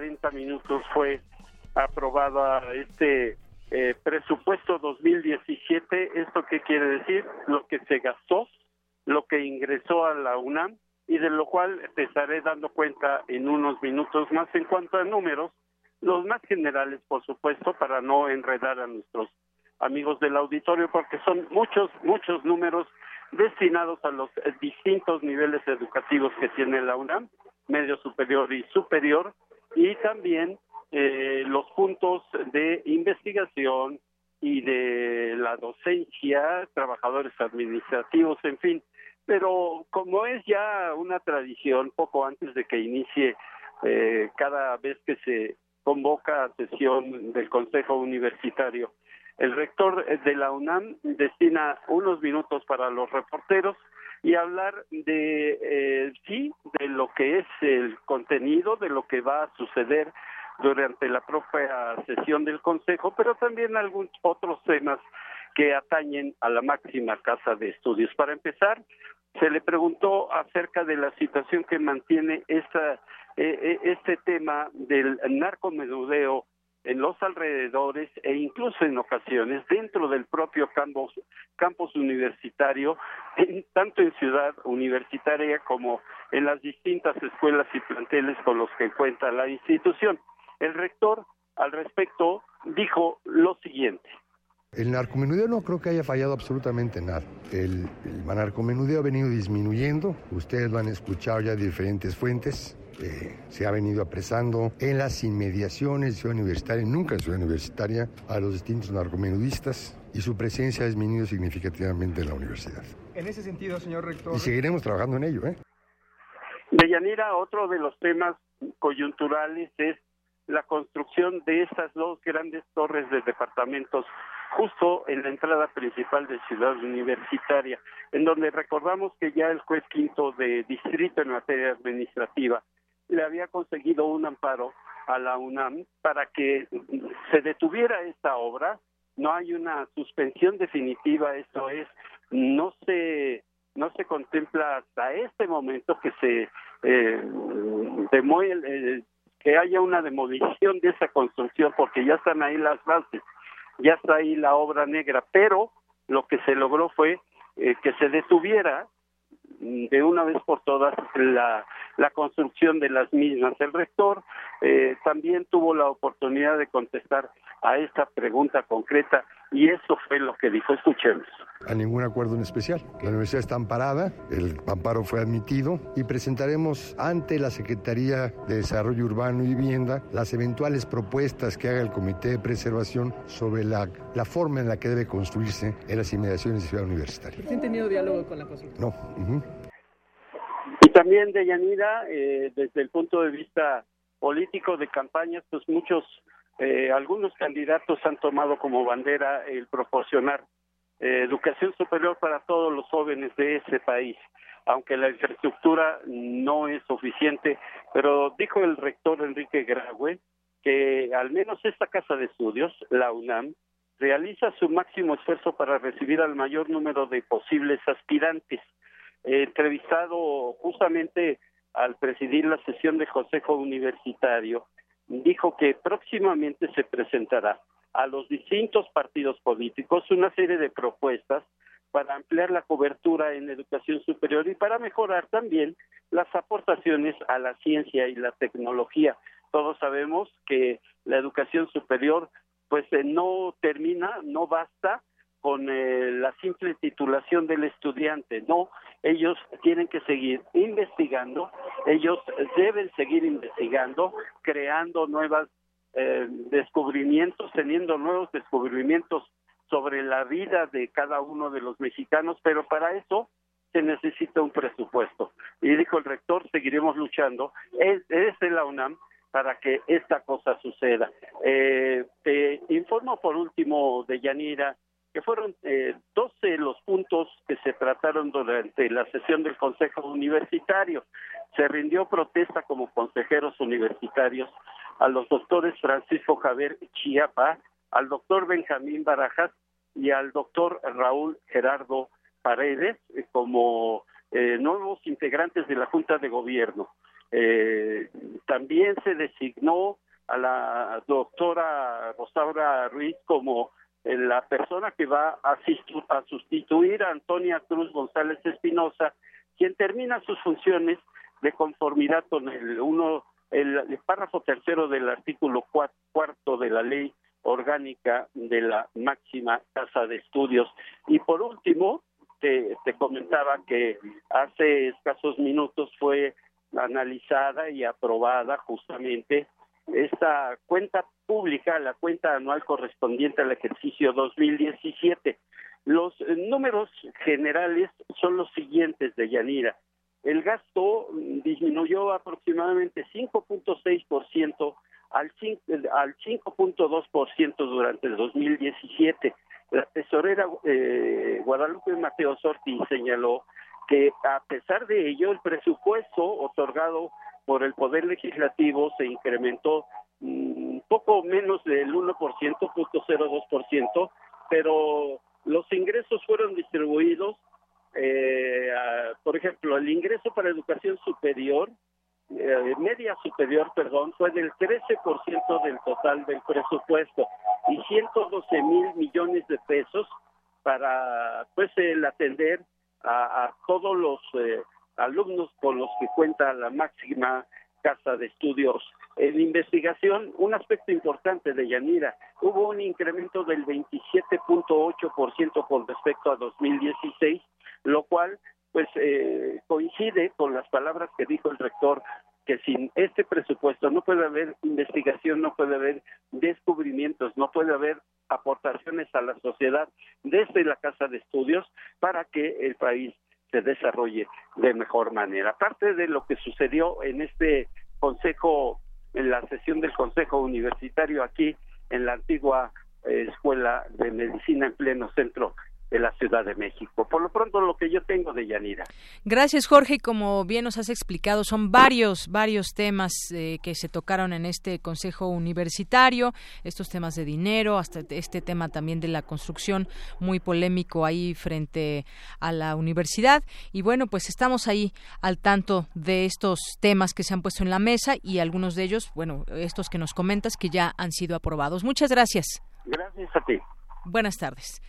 40 minutos fue aprobado este eh, presupuesto 2017. ¿Esto qué quiere decir? Lo que se gastó, lo que ingresó a la UNAM y de lo cual te estaré dando cuenta en unos minutos más en cuanto a números, los más generales, por supuesto, para no enredar a nuestros amigos del auditorio, porque son muchos, muchos números destinados a los distintos niveles educativos que tiene la UNAM, medio superior y superior, y también eh, los puntos de investigación y de la docencia, trabajadores administrativos, en fin, pero como es ya una tradición, poco antes de que inicie eh, cada vez que se convoca a sesión del Consejo Universitario, el rector de la UNAM destina unos minutos para los reporteros y hablar de eh, sí de lo que es el contenido de lo que va a suceder durante la propia sesión del Consejo, pero también algunos otros temas que atañen a la máxima casa de estudios. Para empezar, se le preguntó acerca de la situación que mantiene esta, eh, eh, este tema del narcomenudeo en los alrededores e incluso en ocasiones dentro del propio campus, campus universitario, tanto en ciudad universitaria como en las distintas escuelas y planteles con los que cuenta la institución. El rector al respecto dijo lo siguiente. El narcomenudeo no creo que haya fallado absolutamente nada. El, narcomenudeo ha venido disminuyendo. Ustedes lo han escuchado ya de diferentes fuentes. Eh, se ha venido apresando en las inmediaciones de Ciudad Universitaria, nunca en Ciudad Universitaria, a los distintos narcomenudistas y su presencia ha disminuido significativamente en la universidad. En ese sentido, señor rector. Y seguiremos trabajando en ello. ¿eh? Deyanira, otro de los temas coyunturales es la construcción de estas dos grandes torres de departamentos justo en la entrada principal de Ciudad Universitaria, en donde recordamos que ya el juez quinto de distrito en materia administrativa le había conseguido un amparo a la UNAM para que se detuviera esta obra. No hay una suspensión definitiva, eso es, no se no se contempla hasta este momento que se eh, eh que haya una demolición de esa construcción porque ya están ahí las bases ya está ahí la obra negra, pero lo que se logró fue eh, que se detuviera de una vez por todas la, la construcción de las mismas. El rector eh, también tuvo la oportunidad de contestar a esta pregunta concreta y eso fue lo que dijo. Escuchemos. A ningún acuerdo en especial. La universidad está amparada, el amparo fue admitido y presentaremos ante la Secretaría de Desarrollo Urbano y Vivienda las eventuales propuestas que haga el Comité de Preservación sobre la, la forma en la que debe construirse en las inmediaciones de Ciudad Universitaria. ¿Han tenido diálogo con la consulta? No. También de Yanira, eh, desde el punto de vista político de campañas, pues muchos eh, algunos candidatos han tomado como bandera el proporcionar eh, educación superior para todos los jóvenes de ese país, aunque la infraestructura no es suficiente, pero dijo el rector Enrique Graue que al menos esta casa de estudios, la UNAM, realiza su máximo esfuerzo para recibir al mayor número de posibles aspirantes. Entrevistado justamente al presidir la sesión de Consejo Universitario, dijo que próximamente se presentará a los distintos partidos políticos una serie de propuestas para ampliar la cobertura en educación superior y para mejorar también las aportaciones a la ciencia y la tecnología. Todos sabemos que la educación superior pues eh, no termina, no basta con eh, la simple titulación del estudiante, no, ellos tienen que seguir investigando, ellos deben seguir investigando, creando nuevos eh, descubrimientos, teniendo nuevos descubrimientos sobre la vida de cada uno de los mexicanos, pero para eso se necesita un presupuesto. Y dijo el rector, seguiremos luchando es, desde la UNAM para que esta cosa suceda. Eh, informo por último de Yanira que fueron eh, 12 los puntos que se trataron durante la sesión del Consejo Universitario. Se rindió protesta como consejeros universitarios a los doctores Francisco Javier Chiapa, al doctor Benjamín Barajas y al doctor Raúl Gerardo Paredes eh, como eh, nuevos integrantes de la Junta de Gobierno. Eh, también se designó a la doctora Rosaura Ruiz como la persona que va a, a sustituir a Antonia Cruz González Espinosa, quien termina sus funciones de conformidad con el uno el, párrafo tercero del artículo cuarto de la ley orgánica de la máxima casa de estudios. Y por último, te, te comentaba que hace escasos minutos fue analizada y aprobada justamente esta cuenta pública, la cuenta anual correspondiente al ejercicio 2017. Los números generales son los siguientes de Yanira. El gasto disminuyó aproximadamente 5.6% al 5.2% durante el 2017. La tesorera eh, Guadalupe Mateo Sorti señaló que a pesar de ello el presupuesto otorgado por el Poder Legislativo se incrementó mm, poco menos del 1%, 0.02%, pero los ingresos fueron distribuidos, eh, por ejemplo, el ingreso para educación superior, eh, media superior, perdón, fue del 13% del total del presupuesto y 112 mil millones de pesos para pues el atender a, todos los eh, alumnos con los que cuenta la máxima casa de estudios en investigación, un aspecto importante de Yanira, hubo un incremento del 27.8% con respecto a 2016, lo cual pues eh, coincide con las palabras que dijo el rector que sin este presupuesto no puede haber investigación, no puede haber descubrimientos, no puede haber aportaciones a la sociedad desde la Casa de Estudios para que el país se desarrolle de mejor manera. Aparte de lo que sucedió en este consejo, en la sesión del Consejo Universitario aquí en la antigua eh, Escuela de Medicina en pleno centro de la Ciudad de México. Por lo pronto, lo que yo tengo de Yanira. Gracias, Jorge. Como bien nos has explicado, son varios, varios temas eh, que se tocaron en este Consejo Universitario, estos temas de dinero, hasta este tema también de la construcción, muy polémico ahí frente a la universidad. Y bueno, pues estamos ahí al tanto de estos temas que se han puesto en la mesa y algunos de ellos, bueno, estos que nos comentas que ya han sido aprobados. Muchas gracias. Gracias a ti. Buenas tardes.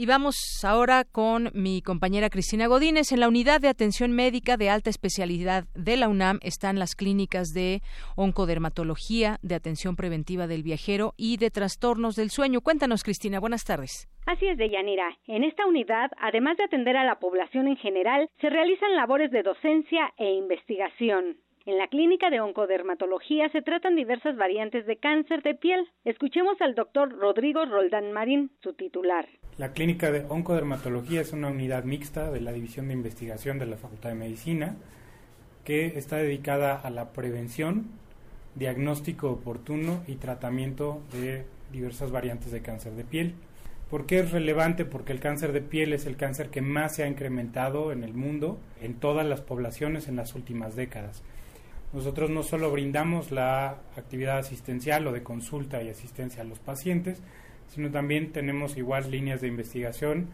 Y vamos ahora con mi compañera Cristina Godínez. En la unidad de atención médica de alta especialidad de la UNAM están las clínicas de oncodermatología, de atención preventiva del viajero y de trastornos del sueño. Cuéntanos, Cristina. Buenas tardes. Así es, Deyanira. En esta unidad, además de atender a la población en general, se realizan labores de docencia e investigación. En la clínica de oncodermatología se tratan diversas variantes de cáncer de piel. Escuchemos al doctor Rodrigo Roldán Marín, su titular. La clínica de oncodermatología es una unidad mixta de la División de Investigación de la Facultad de Medicina que está dedicada a la prevención, diagnóstico oportuno y tratamiento de diversas variantes de cáncer de piel. ¿Por qué es relevante? Porque el cáncer de piel es el cáncer que más se ha incrementado en el mundo, en todas las poblaciones en las últimas décadas. Nosotros no solo brindamos la actividad asistencial o de consulta y asistencia a los pacientes, sino también tenemos igual líneas de investigación,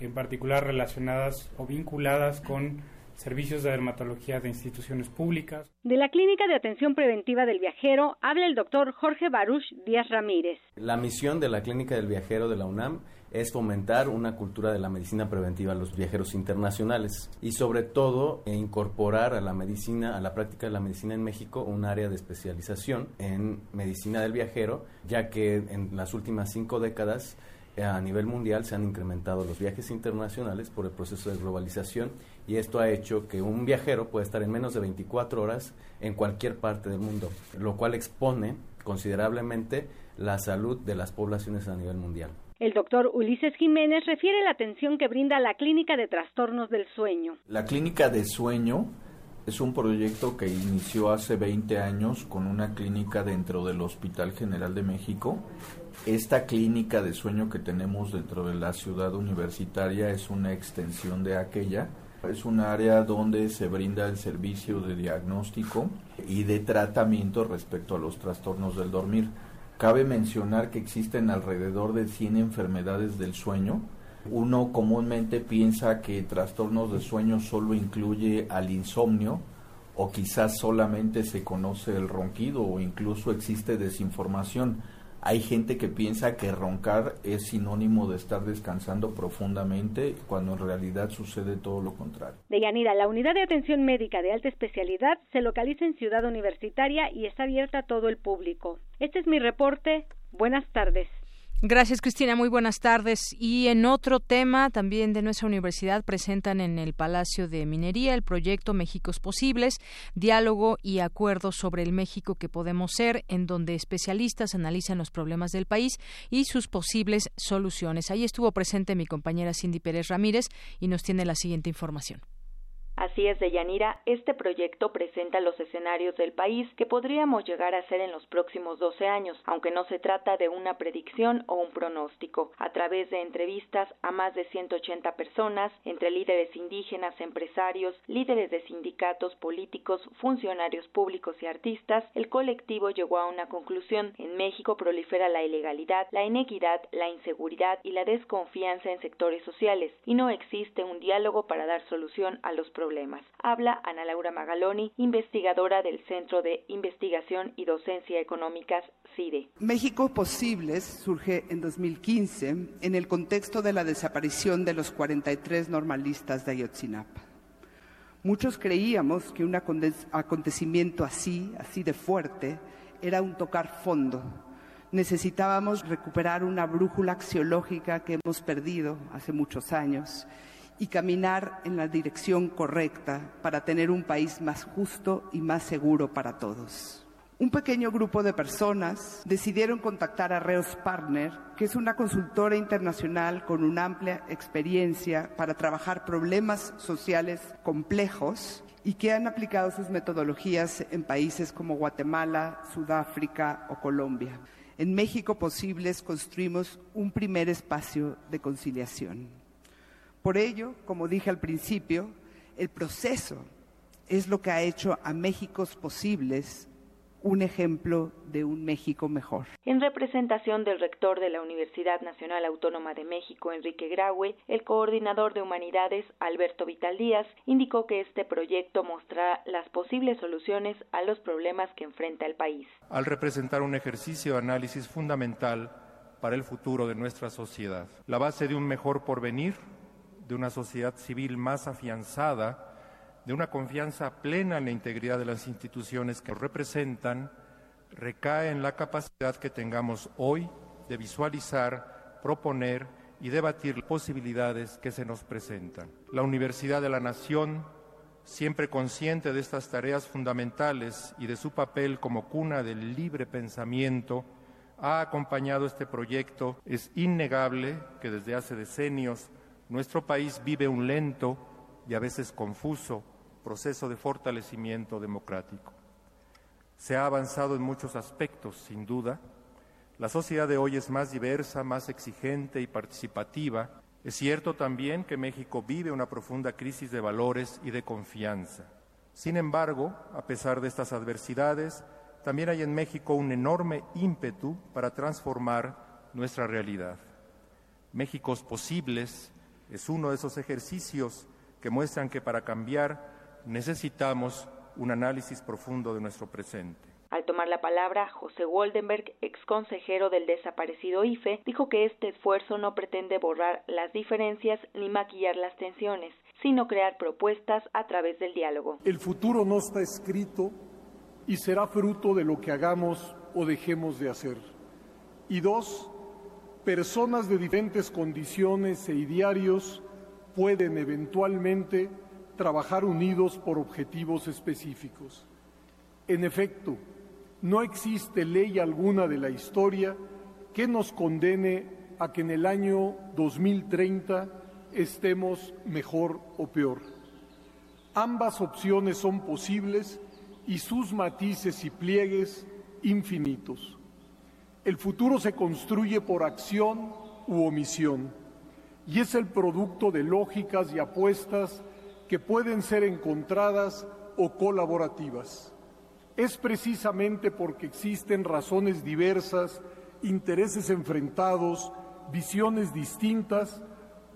en particular relacionadas o vinculadas con servicios de dermatología de instituciones públicas. De la Clínica de Atención Preventiva del Viajero habla el doctor Jorge Baruch Díaz Ramírez. La misión de la Clínica del Viajero de la UNAM es fomentar una cultura de la medicina preventiva a los viajeros internacionales y sobre todo e incorporar a la medicina, a la práctica de la medicina en México, un área de especialización en medicina del viajero, ya que en las últimas cinco décadas eh, a nivel mundial se han incrementado los viajes internacionales por el proceso de globalización y esto ha hecho que un viajero pueda estar en menos de 24 horas en cualquier parte del mundo, lo cual expone considerablemente la salud de las poblaciones a nivel mundial. El doctor Ulises Jiménez refiere la atención que brinda la Clínica de Trastornos del Sueño. La Clínica de Sueño es un proyecto que inició hace 20 años con una clínica dentro del Hospital General de México. Esta clínica de sueño que tenemos dentro de la ciudad universitaria es una extensión de aquella. Es un área donde se brinda el servicio de diagnóstico y de tratamiento respecto a los trastornos del dormir. Cabe mencionar que existen alrededor de 100 enfermedades del sueño, uno comúnmente piensa que trastornos de sueño solo incluye al insomnio o quizás solamente se conoce el ronquido o incluso existe desinformación. Hay gente que piensa que roncar es sinónimo de estar descansando profundamente cuando en realidad sucede todo lo contrario. De Yanira, la unidad de atención médica de alta especialidad se localiza en Ciudad Universitaria y está abierta a todo el público. Este es mi reporte. Buenas tardes. Gracias, Cristina. Muy buenas tardes. Y en otro tema, también de nuestra universidad, presentan en el Palacio de Minería el proyecto Méxicos Posibles, diálogo y acuerdo sobre el México que podemos ser, en donde especialistas analizan los problemas del país y sus posibles soluciones. Ahí estuvo presente mi compañera Cindy Pérez Ramírez y nos tiene la siguiente información. Así es, Deyanira, este proyecto presenta los escenarios del país que podríamos llegar a ser en los próximos 12 años, aunque no se trata de una predicción o un pronóstico. A través de entrevistas a más de 180 personas, entre líderes indígenas, empresarios, líderes de sindicatos, políticos, funcionarios públicos y artistas, el colectivo llegó a una conclusión. En México prolifera la ilegalidad, la inequidad, la inseguridad y la desconfianza en sectores sociales, y no existe un diálogo para dar solución a los problemas Habla Ana Laura Magaloni, investigadora del Centro de Investigación y Docencia Económicas CIDE. México Posibles surge en 2015 en el contexto de la desaparición de los 43 normalistas de Ayotzinapa. Muchos creíamos que un acontecimiento así, así de fuerte, era un tocar fondo. Necesitábamos recuperar una brújula axiológica que hemos perdido hace muchos años y caminar en la dirección correcta para tener un país más justo y más seguro para todos. Un pequeño grupo de personas decidieron contactar a Reos Partner, que es una consultora internacional con una amplia experiencia para trabajar problemas sociales complejos y que han aplicado sus metodologías en países como Guatemala, Sudáfrica o Colombia. En México Posibles construimos un primer espacio de conciliación. Por ello, como dije al principio, el proceso es lo que ha hecho a Méxicos posibles un ejemplo de un México mejor. En representación del rector de la Universidad Nacional Autónoma de México, Enrique Graue, el coordinador de Humanidades, Alberto Vital Díaz, indicó que este proyecto mostrará las posibles soluciones a los problemas que enfrenta el país. Al representar un ejercicio de análisis fundamental para el futuro de nuestra sociedad, la base de un mejor porvenir de una sociedad civil más afianzada, de una confianza plena en la integridad de las instituciones que representan, recae en la capacidad que tengamos hoy de visualizar, proponer y debatir posibilidades que se nos presentan. La Universidad de la Nación, siempre consciente de estas tareas fundamentales y de su papel como cuna del libre pensamiento, ha acompañado este proyecto. Es innegable que desde hace decenios nuestro país vive un lento y a veces confuso proceso de fortalecimiento democrático. Se ha avanzado en muchos aspectos, sin duda. La sociedad de hoy es más diversa, más exigente y participativa. Es cierto también que México vive una profunda crisis de valores y de confianza. Sin embargo, a pesar de estas adversidades, también hay en México un enorme ímpetu para transformar nuestra realidad. Méxicos posibles es uno de esos ejercicios que muestran que para cambiar necesitamos un análisis profundo de nuestro presente. Al tomar la palabra, José Woldenberg, ex consejero del desaparecido IFE, dijo que este esfuerzo no pretende borrar las diferencias ni maquillar las tensiones, sino crear propuestas a través del diálogo. El futuro no está escrito y será fruto de lo que hagamos o dejemos de hacer. Y dos, personas de diferentes condiciones e idearios pueden eventualmente trabajar unidos por objetivos específicos. En efecto, no existe ley alguna de la historia que nos condene a que en el año 2030 estemos mejor o peor. Ambas opciones son posibles y sus matices y pliegues infinitos. El futuro se construye por acción u omisión y es el producto de lógicas y apuestas que pueden ser encontradas o colaborativas. Es precisamente porque existen razones diversas, intereses enfrentados, visiones distintas,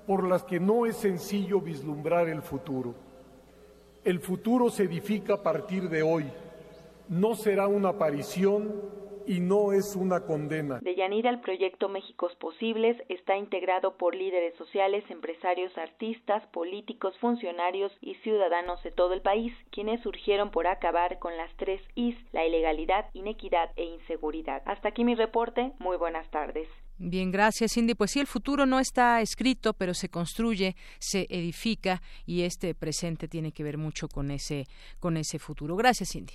por las que no es sencillo vislumbrar el futuro. El futuro se edifica a partir de hoy. No será una aparición y no es una condena. De Yanira, el proyecto Méxicos Posibles está integrado por líderes sociales, empresarios, artistas, políticos, funcionarios y ciudadanos de todo el país, quienes surgieron por acabar con las tres Is, la ilegalidad, inequidad e inseguridad. Hasta aquí mi reporte. Muy buenas tardes. Bien, gracias Cindy. Pues sí, el futuro no está escrito, pero se construye, se edifica y este presente tiene que ver mucho con ese, con ese futuro. Gracias Cindy.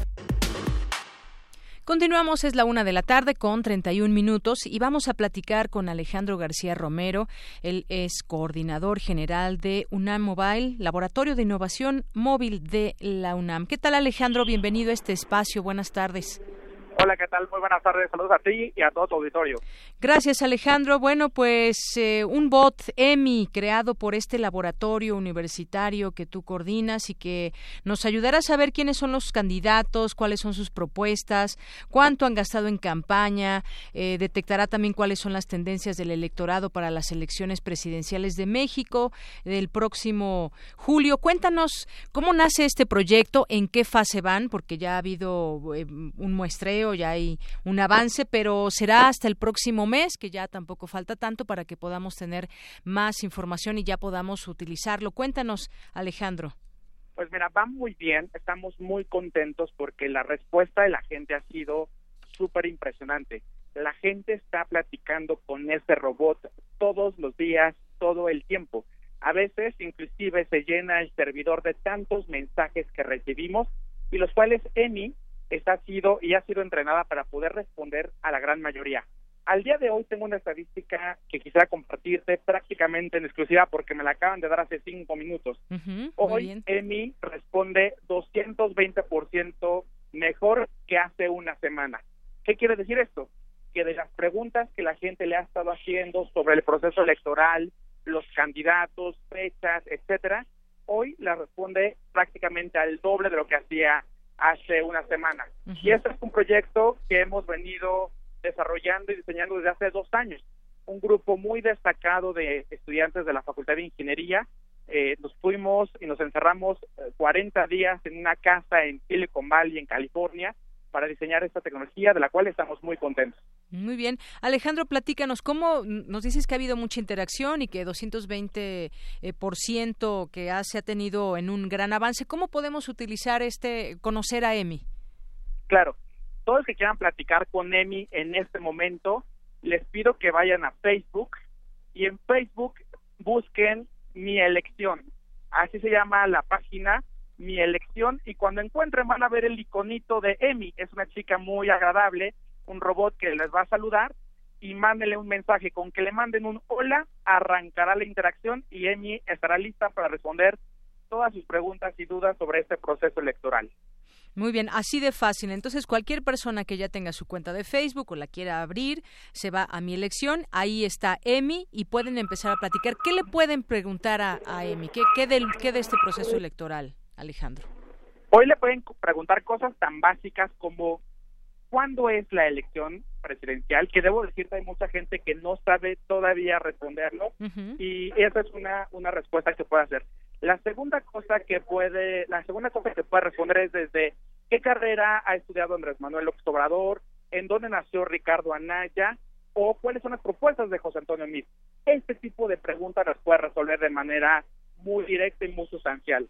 Continuamos, es la una de la tarde con 31 minutos y vamos a platicar con Alejandro García Romero. Él es coordinador general de UNAM Mobile, Laboratorio de Innovación Móvil de la UNAM. ¿Qué tal, Alejandro? Bienvenido a este espacio. Buenas tardes. Hola, ¿qué tal? Muy buenas tardes. Saludos a ti y a todo tu auditorio. Gracias, Alejandro. Bueno, pues eh, un bot EMI creado por este laboratorio universitario que tú coordinas y que nos ayudará a saber quiénes son los candidatos, cuáles son sus propuestas, cuánto han gastado en campaña, eh, detectará también cuáles son las tendencias del electorado para las elecciones presidenciales de México del próximo julio. Cuéntanos cómo nace este proyecto, en qué fase van, porque ya ha habido eh, un muestreo ya hay un avance, pero será hasta el próximo mes, que ya tampoco falta tanto para que podamos tener más información y ya podamos utilizarlo. Cuéntanos, Alejandro. Pues mira, va muy bien, estamos muy contentos porque la respuesta de la gente ha sido súper impresionante. La gente está platicando con este robot todos los días, todo el tiempo. A veces inclusive se llena el servidor de tantos mensajes que recibimos y los cuales Emi está sido y ha sido entrenada para poder responder a la gran mayoría. Al día de hoy tengo una estadística que quisiera compartirte prácticamente en exclusiva porque me la acaban de dar hace cinco minutos. hoy Emi responde 220% mejor que hace una semana. ¿Qué quiere decir esto? Que de las preguntas que la gente le ha estado haciendo sobre el proceso electoral, los candidatos, fechas, etcétera, hoy la responde prácticamente al doble de lo que hacía hace una semana. Y este es un proyecto que hemos venido desarrollando y diseñando desde hace dos años. Un grupo muy destacado de estudiantes de la Facultad de Ingeniería. Eh, nos fuimos y nos encerramos 40 eh, días en una casa en Silicon Valley, en California, para diseñar esta tecnología de la cual estamos muy contentos. Muy bien. Alejandro, platícanos, ¿cómo nos dices que ha habido mucha interacción y que 220 eh, por ciento que ha, se ha tenido en un gran avance? ¿Cómo podemos utilizar este, conocer a EMI? Claro, todos los que quieran platicar con EMI en este momento, les pido que vayan a Facebook y en Facebook busquen mi elección. Así se llama la página mi elección y cuando encuentren van a ver el iconito de Emi, es una chica muy agradable, un robot que les va a saludar y mándenle un mensaje, con que le manden un hola, arrancará la interacción y Emi estará lista para responder todas sus preguntas y dudas sobre este proceso electoral. Muy bien, así de fácil. Entonces, cualquier persona que ya tenga su cuenta de Facebook o la quiera abrir, se va a mi elección, ahí está Emi y pueden empezar a platicar. ¿Qué le pueden preguntar a, a Emi? ¿Qué, qué, ¿Qué de este proceso electoral? Alejandro? Hoy le pueden preguntar cosas tan básicas como ¿cuándo es la elección presidencial? Que debo decirte, hay mucha gente que no sabe todavía responderlo y esa es una, una respuesta que puede hacer. La segunda cosa que puede, la segunda cosa que puede responder es desde qué carrera ha estudiado Andrés Manuel López Obrador, en dónde nació Ricardo Anaya o cuáles son las propuestas de José Antonio Meade. Este tipo de preguntas las puede resolver de manera muy directa y muy sustancial.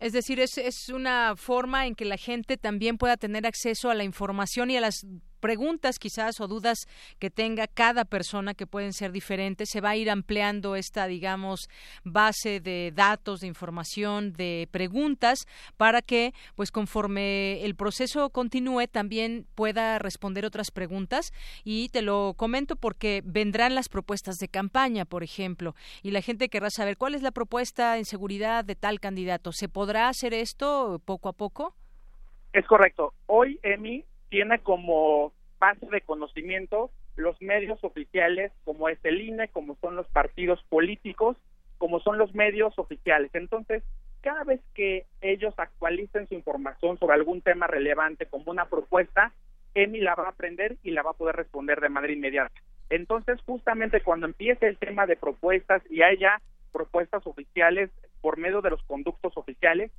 Es decir, es, es una forma en que la gente también pueda tener acceso a la información y a las preguntas quizás o dudas que tenga cada persona que pueden ser diferentes. Se va a ir ampliando esta, digamos, base de datos, de información, de preguntas para que, pues conforme el proceso continúe, también pueda responder otras preguntas. Y te lo comento porque vendrán las propuestas de campaña, por ejemplo, y la gente querrá saber cuál es la propuesta en seguridad de tal candidato. ¿Se podrá hacer esto poco a poco? Es correcto. Hoy, Emi, tiene como base de conocimiento los medios oficiales como es el INE, como son los partidos políticos, como son los medios oficiales. Entonces, cada vez que ellos actualicen su información sobre algún tema relevante como una propuesta, EMI la va a aprender y la va a poder responder de manera inmediata. Entonces, justamente cuando empiece el tema de propuestas y haya propuestas oficiales por medio de los conductos oficiales,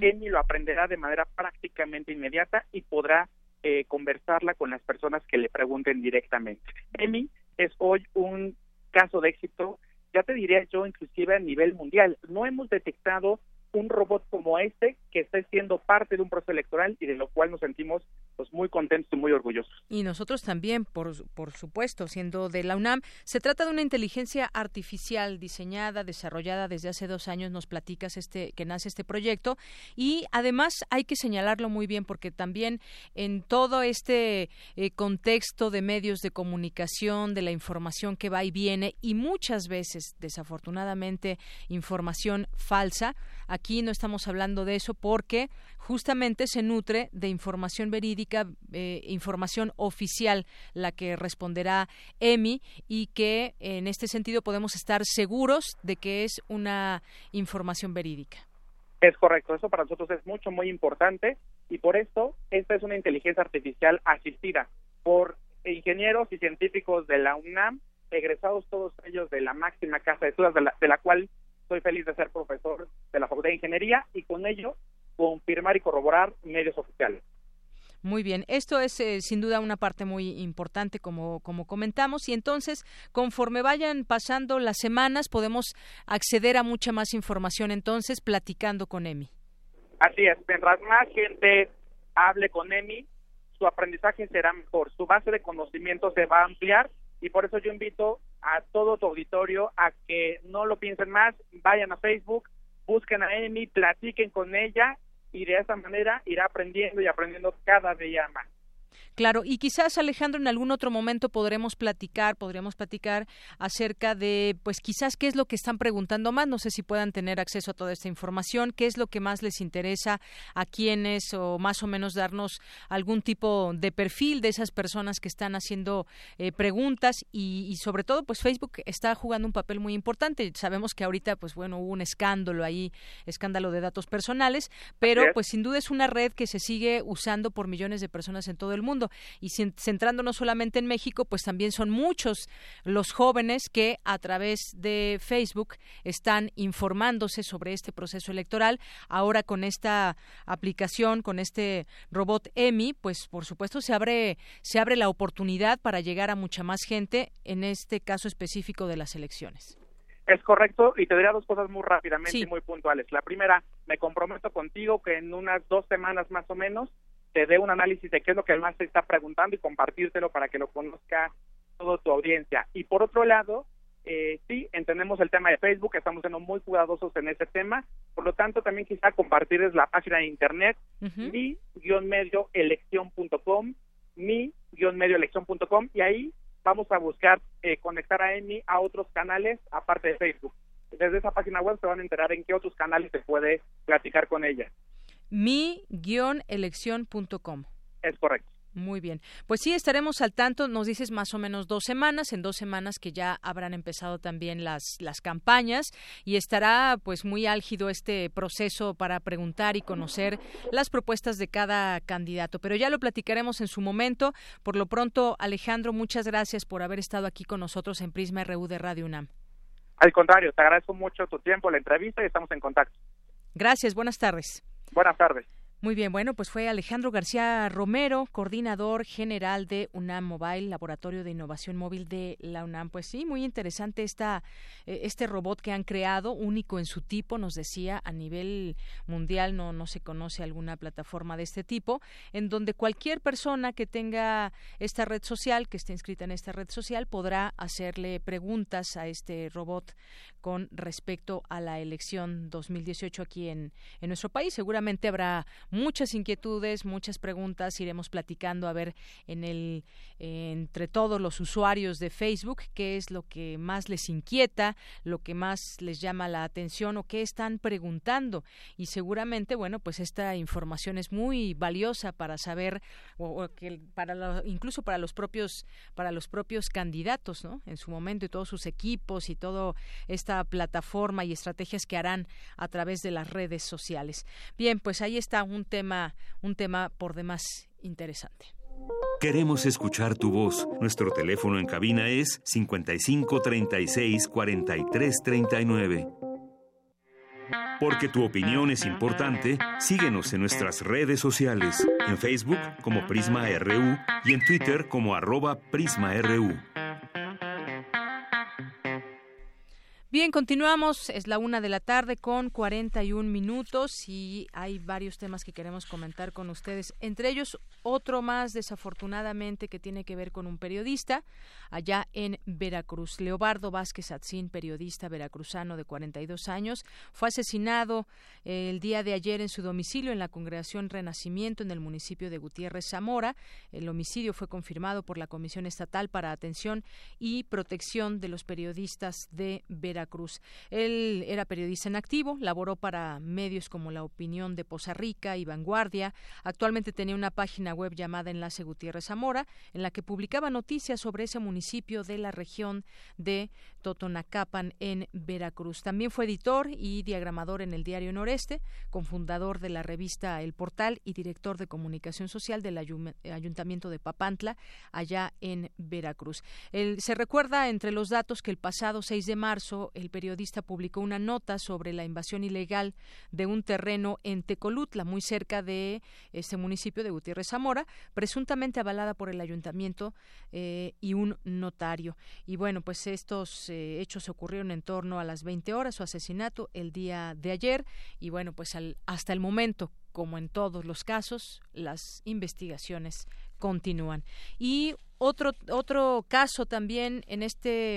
EMI lo aprenderá de manera prácticamente inmediata y podrá eh, conversarla con las personas que le pregunten directamente. EMI es hoy un caso de éxito, ya te diría yo, inclusive a nivel mundial. No hemos detectado un robot como este que esté siendo parte de un proceso electoral y de lo cual nos sentimos pues muy contentos y muy orgullosos. Y nosotros también, por, por supuesto, siendo de la UNAM, se trata de una inteligencia artificial diseñada, desarrollada desde hace dos años, nos platicas este que nace este proyecto. Y además hay que señalarlo muy bien porque también en todo este eh, contexto de medios de comunicación, de la información que va y viene y muchas veces, desafortunadamente, información falsa, no estamos hablando de eso porque justamente se nutre de información verídica, eh, información oficial, la que responderá EMI y que en este sentido podemos estar seguros de que es una información verídica. Es correcto, eso para nosotros es mucho, muy importante y por esto esta es una inteligencia artificial asistida por ingenieros y científicos de la UNAM, egresados todos ellos de la máxima casa de estudios, de la, de la cual soy feliz de ser profesor de la Facultad de Ingeniería y con ello confirmar y corroborar medios oficiales. Muy bien, esto es eh, sin duda una parte muy importante como, como comentamos y entonces conforme vayan pasando las semanas podemos acceder a mucha más información entonces platicando con EMI. Así es, mientras más gente hable con EMI, su aprendizaje será mejor, su base de conocimiento se va a ampliar y por eso yo invito a todo tu auditorio a que no lo piensen más, vayan a Facebook, busquen a Amy, platiquen con ella y de esa manera irá aprendiendo y aprendiendo cada día más. Claro, y quizás Alejandro en algún otro momento podremos platicar, podríamos platicar acerca de, pues quizás qué es lo que están preguntando más, no sé si puedan tener acceso a toda esta información, qué es lo que más les interesa a quienes o más o menos darnos algún tipo de perfil de esas personas que están haciendo eh, preguntas y, sobre todo, pues Facebook está jugando un papel muy importante. Sabemos que ahorita, pues bueno, hubo un escándalo ahí, escándalo de datos personales, pero pues sin duda es una red que se sigue usando por millones de personas en todo el mundo. Y centrándonos solamente en México, pues también son muchos los jóvenes que a través de Facebook están informándose sobre este proceso electoral. Ahora con esta aplicación, con este robot EMI, pues por supuesto se abre, se abre la oportunidad para llegar a mucha más gente en este caso específico de las elecciones. Es correcto, y te diré dos cosas muy rápidamente y muy puntuales. La primera, me comprometo contigo que en unas dos semanas más o menos te dé un análisis de qué es lo que más te está preguntando y compartírtelo para que lo conozca toda tu audiencia. Y por otro lado, eh, sí, entendemos el tema de Facebook, estamos siendo muy cuidadosos en ese tema, por lo tanto también quizá compartirles la página de internet mi-medioelección.com mi-medioelección.com y ahí vamos a buscar eh, conectar a Emi a otros canales aparte de Facebook. Desde esa página web se van a enterar en qué otros canales se puede platicar con ella mi-elección.com. Es correcto. Muy bien. Pues sí, estaremos al tanto, nos dices más o menos dos semanas, en dos semanas que ya habrán empezado también las, las campañas y estará pues muy álgido este proceso para preguntar y conocer las propuestas de cada candidato. Pero ya lo platicaremos en su momento. Por lo pronto, Alejandro, muchas gracias por haber estado aquí con nosotros en Prisma RU de Radio UNAM. Al contrario, te agradezco mucho tu tiempo, la entrevista y estamos en contacto. Gracias, buenas tardes. Buenas tardes. Muy bien, bueno, pues fue Alejandro García Romero, coordinador general de UNAM Mobile, Laboratorio de Innovación Móvil de la UNAM. Pues sí, muy interesante esta, eh, este robot que han creado, único en su tipo, nos decía, a nivel mundial no, no se conoce alguna plataforma de este tipo, en donde cualquier persona que tenga esta red social, que esté inscrita en esta red social, podrá hacerle preguntas a este robot con respecto a la elección 2018 aquí en, en nuestro país. Seguramente habrá muchas inquietudes, muchas preguntas, iremos platicando a ver en el entre todos los usuarios de Facebook qué es lo que más les inquieta, lo que más les llama la atención o qué están preguntando. Y seguramente bueno pues esta información es muy valiosa para saber o, que para incluso para los propios para los propios candidatos no en su momento y todos sus equipos y toda esta plataforma y estrategias que harán a través de las redes sociales. Bien pues ahí está un tema un tema por demás interesante Queremos escuchar tu voz. Nuestro teléfono en cabina es 55 36 43 39. Porque tu opinión es importante, síguenos en nuestras redes sociales, en Facebook como Prisma RU y en Twitter como arroba PrismaRU. Bien, continuamos. Es la una de la tarde con 41 minutos y hay varios temas que queremos comentar con ustedes. Entre ellos, otro más, desafortunadamente, que tiene que ver con un periodista allá en Veracruz. Leobardo Vázquez Atzín, periodista veracruzano de 42 años, fue asesinado eh, el día de ayer en su domicilio en la Congregación Renacimiento en el municipio de Gutiérrez Zamora. El homicidio fue confirmado por la Comisión Estatal para Atención y Protección de los Periodistas de Veracruz. Cruz. Él era periodista en activo, laboró para medios como La Opinión de Poza Rica y Vanguardia. Actualmente tenía una página web llamada Enlace Gutiérrez Zamora, en la que publicaba noticias sobre ese municipio de la región de Totonacapan en Veracruz. También fue editor y diagramador en el Diario Noreste, cofundador de la revista El Portal y director de comunicación social del Ayuntamiento de Papantla, allá en Veracruz. se recuerda entre los datos que el pasado 6 de marzo el periodista publicó una nota sobre la invasión ilegal de un terreno en Tecolutla, muy cerca de este municipio de Gutiérrez Zamora, presuntamente avalada por el ayuntamiento eh, y un notario. Y bueno, pues estos eh, hechos ocurrieron en torno a las 20 horas, su asesinato el día de ayer, y bueno, pues hasta el momento como en todos los casos, las investigaciones continúan. Y otro otro caso también en este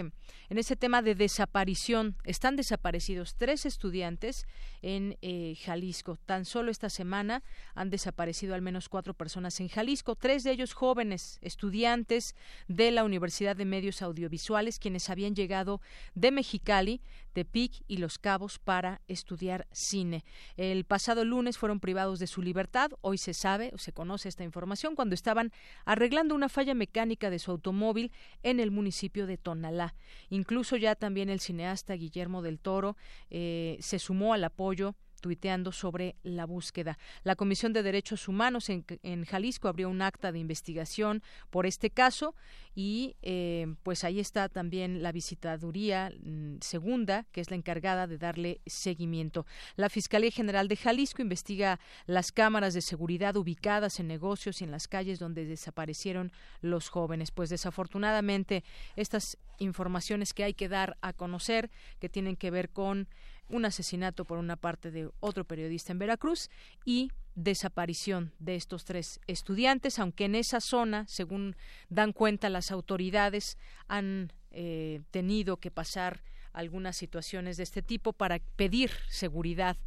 en este tema de desaparición. Están desaparecidos tres estudiantes en eh, Jalisco. Tan solo esta semana han desaparecido al menos cuatro personas en Jalisco tres de ellos jóvenes estudiantes de la Universidad de Medios Audiovisuales quienes habían llegado de Mexicali Tepic y Los Cabos para estudiar cine. El pasado lunes fueron privados de su libertad. Hoy se sabe o se conoce esta información cuando estaban arreglando una falla mecánica de su automóvil en el municipio de Tonalá. Incluso ya también el cineasta Guillermo del Toro eh, se sumó al apoyo tuiteando sobre la búsqueda. La Comisión de Derechos Humanos en, Jalisco abrió un acta de investigación por este caso y eh, pues ahí está también la visitaduría mm, segunda, que es la encargada de darle seguimiento. La Fiscalía General de Jalisco investiga las cámaras de seguridad ubicadas en negocios y en las calles donde desaparecieron los jóvenes. Pues desafortunadamente estas informaciones que hay que dar a conocer, que tienen que ver con un asesinato por una parte de otro periodista en Veracruz y desaparición de estos tres estudiantes, aunque en esa zona, según dan cuenta las autoridades, han eh, tenido que pasar algunas situaciones de este tipo para pedir seguridad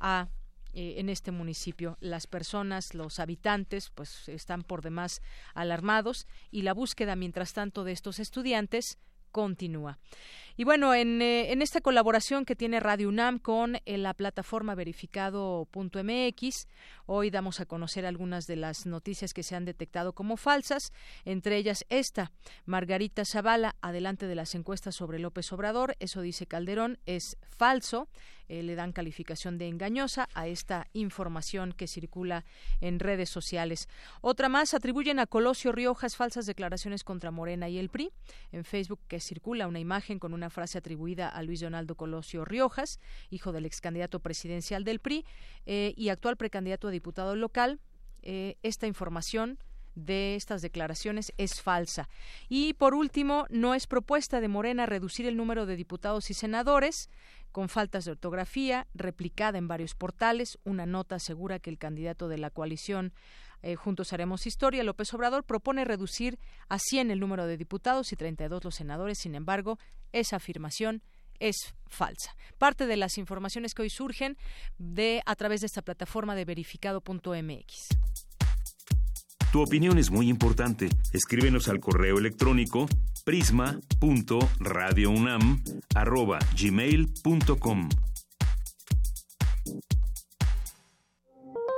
a eh, en este municipio. Las personas, los habitantes, pues están por demás alarmados y la búsqueda, mientras tanto, de estos estudiantes continúa. Y bueno, en, eh, en, esta colaboración que tiene Radio UNAM con eh, la plataforma verificado.mx, hoy damos a conocer algunas de las noticias que se han detectado como falsas, entre ellas esta, Margarita Zavala, adelante de las encuestas sobre López Obrador, eso dice Calderón, es falso, eh, le dan calificación de engañosa a esta información que circula en redes sociales. Otra más, atribuyen a Colosio Riojas falsas declaraciones contra Morena y el PRI. En Facebook que circula una imagen con una frase atribuida a Luis Donaldo Colosio Riojas, hijo del ex candidato presidencial del PRI eh, y actual precandidato a diputado local. Eh, esta información de estas declaraciones es falsa. Y por último, no es propuesta de Morena reducir el número de diputados y senadores con faltas de ortografía, replicada en varios portales. Una nota asegura que el candidato de la coalición eh, Juntos Haremos Historia, López Obrador, propone reducir a 100 el número de diputados y 32 los senadores. Sin embargo, esa afirmación es falsa. Parte de las informaciones que hoy surgen de a través de esta plataforma de verificado.mx. Tu opinión es muy importante. Escríbenos al correo electrónico prisma.radiounam@gmail.com.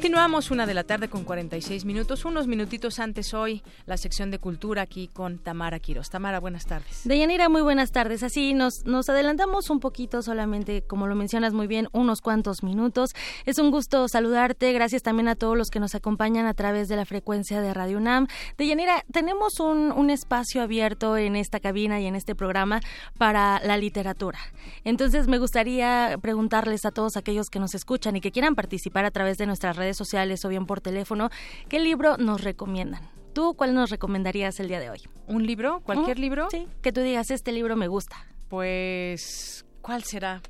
Continuamos una de la tarde con 46 minutos, unos minutitos antes hoy, la sección de cultura aquí con Tamara Quiros. Tamara, buenas tardes. Deyanira, muy buenas tardes. Así nos, nos adelantamos un poquito solamente, como lo mencionas muy bien, unos cuantos minutos. Es un gusto saludarte. Gracias también a todos los que nos acompañan a través de la frecuencia de Radio UNAM. Deyanira, tenemos un, un espacio abierto en esta cabina y en este programa para la literatura. Entonces me gustaría preguntarles a todos aquellos que nos escuchan y que quieran participar a través de nuestras redes sociales o bien por teléfono, ¿qué libro nos recomiendan? ¿Tú cuál nos recomendarías el día de hoy? ¿Un libro? ¿Cualquier libro? Sí, que tú digas, este libro me gusta. Pues, ¿cuál será?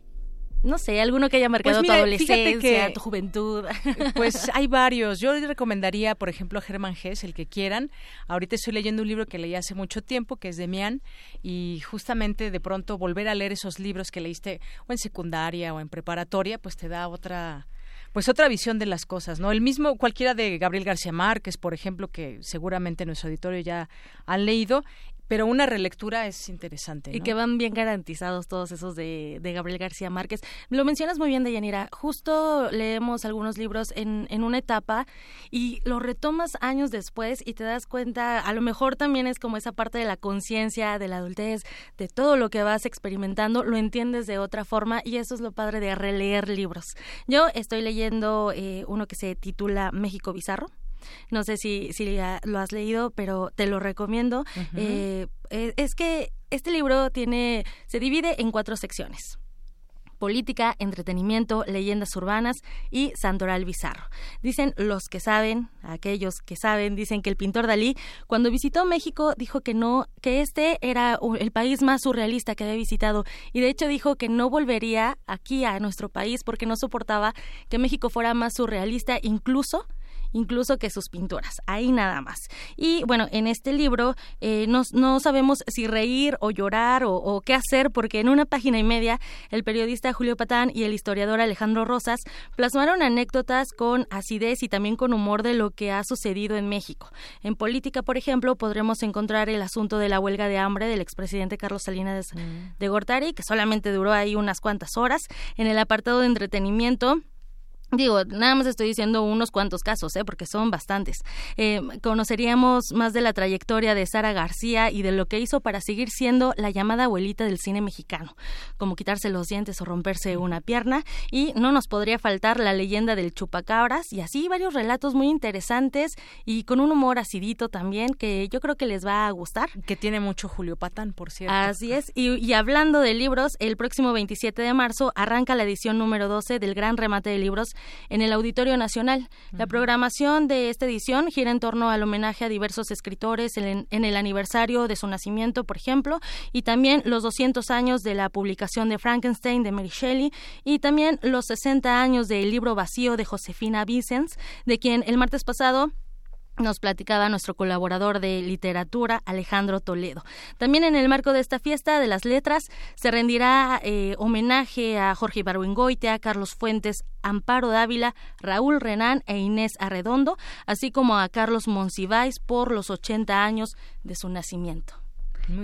No sé, alguno que haya marcado Pues tu mira, adolescencia, que- tu juventud. Pues hay varios. Yo les recomendaría, por ejemplo, a Germán Gess, el que quieran. Ahorita estoy leyendo un libro que leí hace mucho tiempo, que es de Mian, y justamente de pronto volver a leer esos libros que leíste o en secundaria o en preparatoria, pues te da otra pues otra visión de las cosas, ¿no? El mismo cualquiera de Gabriel García Márquez, por ejemplo, que seguramente nuestro auditorio ya han leído, pero una relectura es interesante. Y que van bien garantizados todos esos de, de Gabriel García Márquez. Lo mencionas muy bien, Deyanira. Justo leemos algunos libros en, en una etapa y lo retomas años después y te das cuenta, a lo mejor también es como esa parte de la conciencia, de la adultez, de todo lo que vas experimentando, lo entiendes de otra forma y eso es lo padre de releer libros. Yo estoy leyendo eh, uno que se titula México Bizarro. No sé si, si lo has leído, pero te lo recomiendo. Eh, eh, es que este libro tiene, se divide en cuatro secciones. Política, entretenimiento, leyendas urbanas y Santoral Bizarro. Dicen los que saben, aquellos que saben, dicen que el pintor Dalí, cuando visitó México, dijo que no, que este era el país más surrealista que había visitado. Y de hecho dijo que no volvería aquí a nuestro país porque no soportaba que México fuera más surrealista, incluso incluso que sus pinturas. Ahí nada más. Y bueno, en este libro eh, no, no sabemos si reír o llorar o, o qué hacer, porque en una página y media el periodista Julio Patán y el historiador Alejandro Rosas plasmaron anécdotas con acidez y también con humor de lo que ha sucedido en México. En política, por ejemplo, podremos encontrar el asunto de la huelga de hambre del expresidente Carlos Salinas de Gortari, que solamente duró ahí unas cuantas horas. En el apartado de entretenimiento, Digo, nada más estoy diciendo unos cuantos casos, ¿eh? porque son bastantes. Eh, conoceríamos más de la trayectoria de Sara García y de lo que hizo para seguir siendo la llamada abuelita del cine mexicano, como quitarse los dientes o romperse una pierna. Y no nos podría faltar la leyenda del chupacabras y así varios relatos muy interesantes y con un humor acidito también que yo creo que les va a gustar. Que tiene mucho Julio Patán, por cierto. Así es. Y, y hablando de libros, el próximo 27 de marzo arranca la edición número 12 del gran remate de libros en el Auditorio Nacional. La programación de esta edición gira en torno al homenaje a diversos escritores en, en el aniversario de su nacimiento, por ejemplo, y también los 200 años de la publicación de Frankenstein de Mary Shelley y también los 60 años del libro vacío de Josefina Vicens, de quien el martes pasado nos platicaba nuestro colaborador de literatura, Alejandro Toledo. También en el marco de esta fiesta de las letras se rendirá eh, homenaje a Jorge Ibargüengoitia, Carlos Fuentes, Amparo Dávila, Raúl Renán e Inés Arredondo, así como a Carlos Monsiváis por los 80 años de su nacimiento.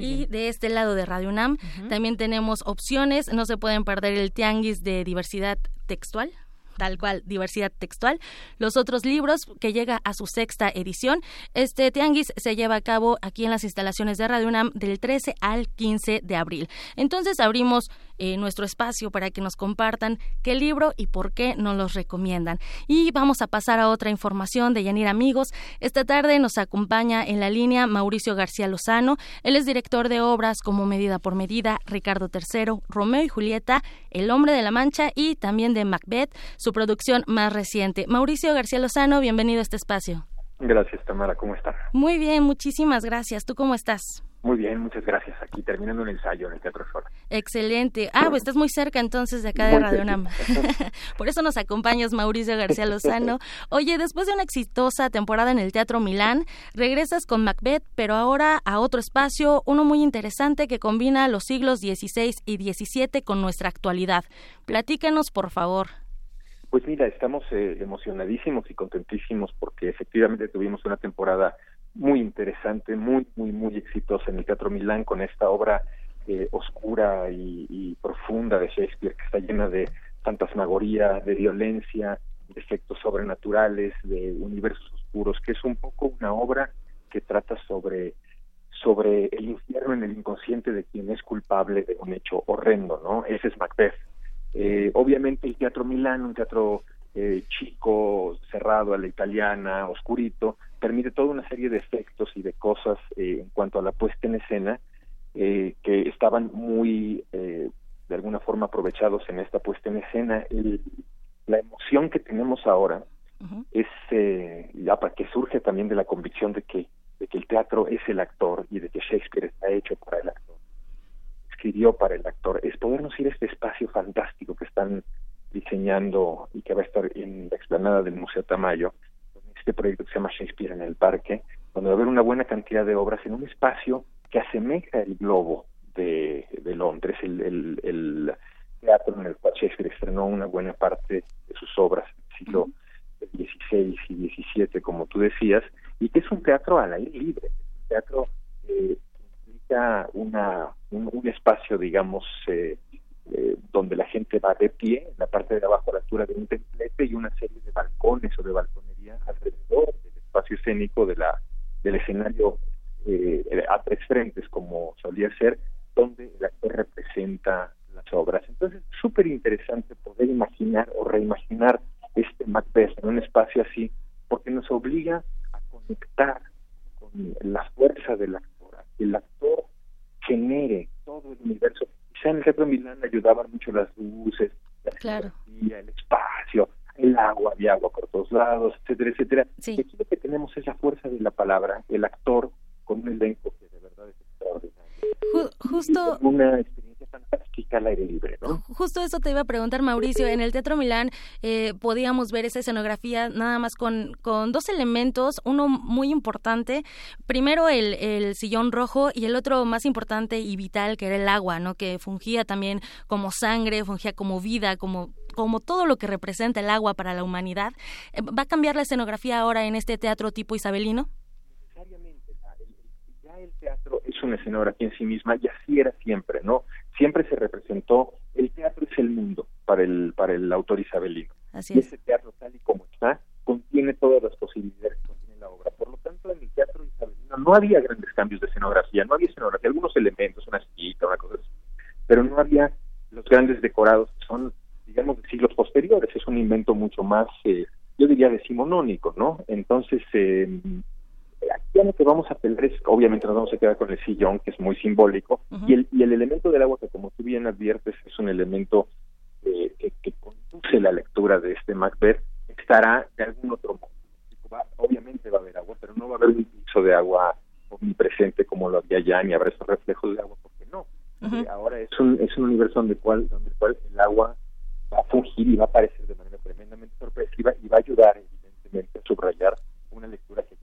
y de este lado de Radio UNAM también tenemos opciones, no se pueden perder el tianguis de diversidad textual tal cual, diversidad textual. Los otros libros, que llega a su sexta edición. Este tianguis se lleva a cabo aquí en las instalaciones de Radio UNAM del 13 al 15 de abril. Entonces abrimos eh, nuestro espacio para que nos compartan qué libro y por qué nos los recomiendan. Y vamos a pasar a otra información de Yanir Amigos. Esta tarde nos acompaña en la línea Mauricio García Lozano. Él es director de obras como Medida por Medida, Ricardo III, Romeo y Julieta, El Hombre de la Mancha y también de Macbeth, su producción más reciente. Mauricio García Lozano, bienvenido a este espacio. Gracias, Tamara. ¿Cómo está? Muy bien, muchísimas gracias. ¿Tú cómo estás? Muy bien, muchas gracias. Aquí terminando un ensayo en el Teatro Sol. Excelente. Ah, pues estás muy cerca entonces de acá de Radio Nam. Por eso nos acompañas, Mauricio García Lozano. Oye, después de una exitosa temporada en el Teatro Milán, regresas con Macbeth, pero ahora a otro espacio, uno muy interesante que combina los siglos XVI y XVII con nuestra actualidad. Platícanos, por favor. Pues mira, estamos eh, emocionadísimos y contentísimos porque efectivamente tuvimos una temporada muy interesante, muy, muy, muy exitosa en el Teatro Milán con esta obra eh, oscura y, profunda de Shakespeare que está llena de fantasmagoría, de violencia, de efectos sobrenaturales, de universos oscuros, que es un poco una obra que trata sobre sobre el infierno en el inconsciente de quien es culpable de un hecho horrendo, ¿no? Ese es Macbeth. Eh, obviamente el Teatro Milán, un teatro eh, chico, cerrado a la italiana, oscurito, permite toda una serie de efectos y de cosas eh, en cuanto a la puesta en escena eh, que estaban muy, de alguna forma, aprovechados en esta puesta en escena. la emoción que tenemos ahora es, ya para que surge también de la convicción de que, de que el teatro es el actor y de que Shakespeare está hecho para el actor escribió para el actor, es podernos ir a este espacio fantástico que están diseñando y que va a estar en la explanada del Museo Tamayo, este proyecto que se llama Shakespeare en el Parque, donde va a haber una buena cantidad de obras en un espacio que asemeja el globo de, de Londres, el, el, el, teatro en el cual Shakespeare estrenó una buena parte de sus obras del siglo XVI y XVII, como tú decías, y que es un teatro al aire libre, un teatro eh, que implica una, un, un espacio, digamos, eh, eh, donde la gente va de pie, en la parte de abajo a la altura de un templete y una serie de balcones o de balconería alrededor del espacio escénico de la del escenario eh, a tres frentes, como solía ser, donde el actor representa las obras. Entonces, es súper interesante poder imaginar o reimaginar este Macbeth en un espacio así, porque nos obliga a conectar con la fuerza del actor, que el actor genere todo el universo quizá en el Teatro Milán ayudaban mucho las luces, la claro. el espacio, el agua, había agua por todos lados, etcétera, etcétera. Y aquí lo que tenemos es la fuerza de la palabra, el actor con un elenco que de verdad es extraordinario. justo una experiencia fantástica al aire libre, ¿no? Justo eso te iba a preguntar, Mauricio. En el Teatro Milán eh, podíamos ver esa escenografía nada más con, con dos elementos, uno muy importante, primero el, el sillón rojo y el otro más importante y vital que era el agua, ¿no? Que fungía también como sangre, fungía como vida, como como todo lo que representa el agua para la humanidad. Eh, ¿Va a cambiar la escenografía ahora en este teatro tipo isabelino? Necesariamente, ya el teatro es una escenografía en sí misma y así era siempre, ¿no? Siempre se representó, el teatro es el mundo para el, para el autor isabelino. Así y ese teatro tal y como está, contiene todas las posibilidades que contiene la obra. Por lo tanto, en el teatro isabelino no había grandes cambios de escenografía, no había escenografía, algunos elementos, una sillita, una cosa así, pero no había los grandes decorados que son digamos, de siglos posteriores. Es un invento mucho más, eh, yo diría, decimonónico, ¿no? Entonces, eh, aquí lo que vamos a tener es, obviamente nos vamos a quedar con el sillón, que es muy simbólico, y, el, y el elemento del agua, que como tú bien adviertes, es un elemento eh, que, que, conduce la lectura de este Macbeth, estará de algún otro modo. obviamente va a haber agua, pero no va a haber un piso de agua omnipresente como lo había ya, ni habrá esos reflejos de agua, porque no. ahora es un, es un universo donde, cual, donde cual el agua va a fungir y va a aparecer de manera tremendamente sorpresiva y va a ayudar evidentemente a subrayar una lectura que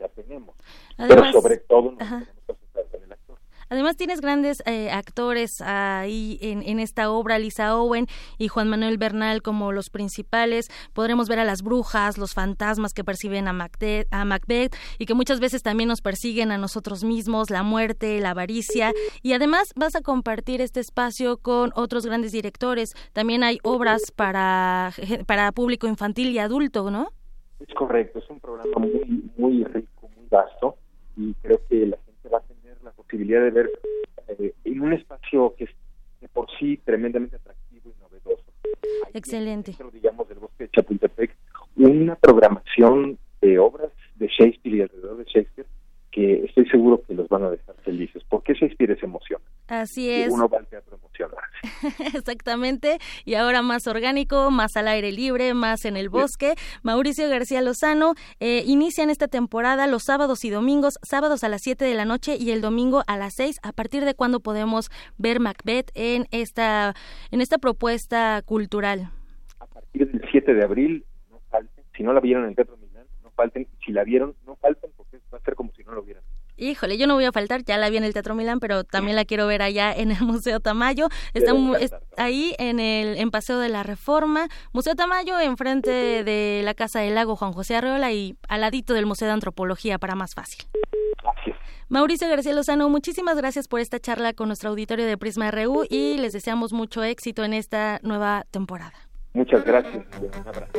tenemos. pero sobre todo nos tenemos que en el actor. Además tienes grandes eh, actores ahí en, esta obra, Lisa Owen y Juan Manuel Bernal como los principales. Podremos ver a las brujas, los fantasmas que perciben a Macbeth, a Macbeth y que muchas veces también nos persiguen a nosotros mismos, la muerte, la avaricia. Y además vas a compartir este espacio con otros grandes directores. También hay obras para, para público infantil y adulto, ¿no? Es correcto, es un programa muy, muy rico, muy vasto y creo que la gente va a tener la posibilidad de ver eh, en un espacio que es de por sí tremendamente atractivo y novedoso. Excelente. Dentro, digamos, del bosque de Chapultepec, una programación de obras de Shakespeare y alrededor de Shakespeare que estoy seguro que los van a dejar felices, porque Shakespeare es emoción. Así es. uno va Exactamente, y ahora más orgánico, más al aire libre, más en el bosque. Mauricio García Lozano, eh, inician esta temporada los sábados y domingos, sábados a las 7 de la noche y el domingo a las 6. ¿A partir de cuándo podemos ver Macbeth en esta, en esta propuesta cultural? A partir del 7 de abril, no falten. Si no la vieron en el Teatro Milán, no falten. Si la vieron, no falten porque va a ser como si no lo vieran. Híjole, yo no voy a faltar, ya la vi en el Teatro Milán, pero también la quiero ver allá en el Museo Tamayo. Está, ahí en el en Paseo de la Reforma, Museo Tamayo, enfrente de la Casa del Lago Juan José Arreola y al ladito del Museo de Antropología para más fácil. Mauricio García Lozano, muchísimas gracias por esta charla con nuestro auditorio de Prisma RU y les deseamos mucho éxito en esta nueva temporada. Muchas gracias. Un abrazo.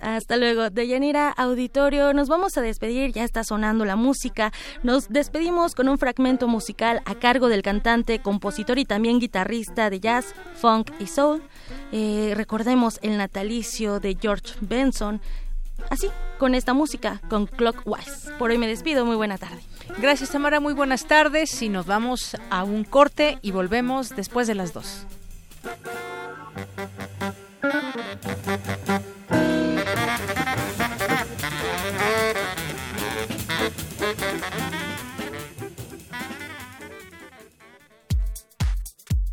Hasta luego. De Yanira Auditorio, nos vamos a despedir, ya está sonando la música. Nos despedimos con un fragmento musical a cargo del cantante, compositor y también guitarrista de jazz, funk y soul. Eh, recordemos el natalicio de George Benson. Así, con esta música, con Clockwise. Por hoy me despido, muy buena tarde. Gracias Tamara, muy buenas tardes y nos vamos a un corte y volvemos después de las dos.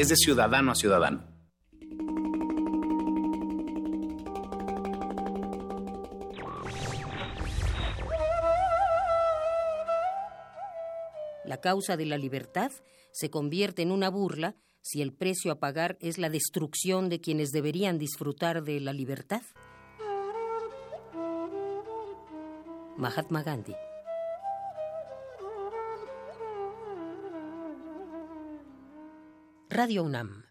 es de ciudadano a ciudadano. La causa de la libertad se convierte en una burla si el precio a pagar es la destrucción de quienes deberían disfrutar de la libertad. Mahatma Gandhi Radio UNAM.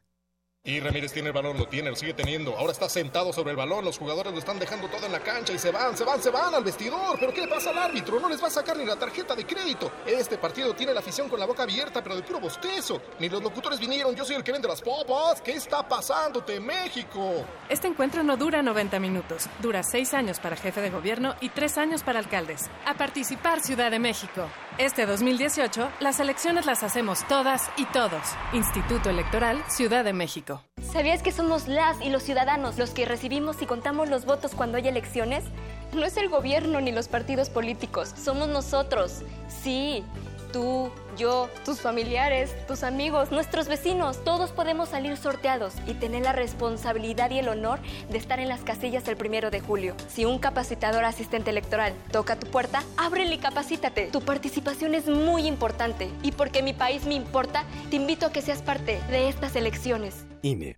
Y Ramírez tiene el balón, lo tiene, lo sigue teniendo. Ahora está sentado sobre el balón. Los jugadores lo están dejando todo en la cancha y se van, se van, se van al vestidor. ¿Pero qué le pasa al árbitro? No les va a sacar ni la tarjeta de crédito. Este partido tiene la afición con la boca abierta, pero de puro bostezo. Ni los locutores vinieron. Yo soy el que vende las popas. ¿Qué está pasándote, México? Este encuentro no dura 90 minutos. Dura 6 años para jefe de gobierno y 3 años para alcaldes. A participar, Ciudad de México. Este 2018, las elecciones las hacemos todas y todos. Instituto Electoral, Ciudad de México. ¿Sabías que somos las y los ciudadanos los que recibimos y contamos los votos cuando hay elecciones? No es el gobierno ni los partidos políticos, somos nosotros. Sí, tú, yo, tus familiares, tus amigos, nuestros vecinos, todos podemos salir sorteados y tener la responsabilidad y el honor de estar en las casillas el primero de julio. Si un capacitador asistente electoral toca tu puerta, ábrele y capacítate. Tu participación es muy importante y porque mi país me importa, te invito a que seas parte de estas elecciones. INE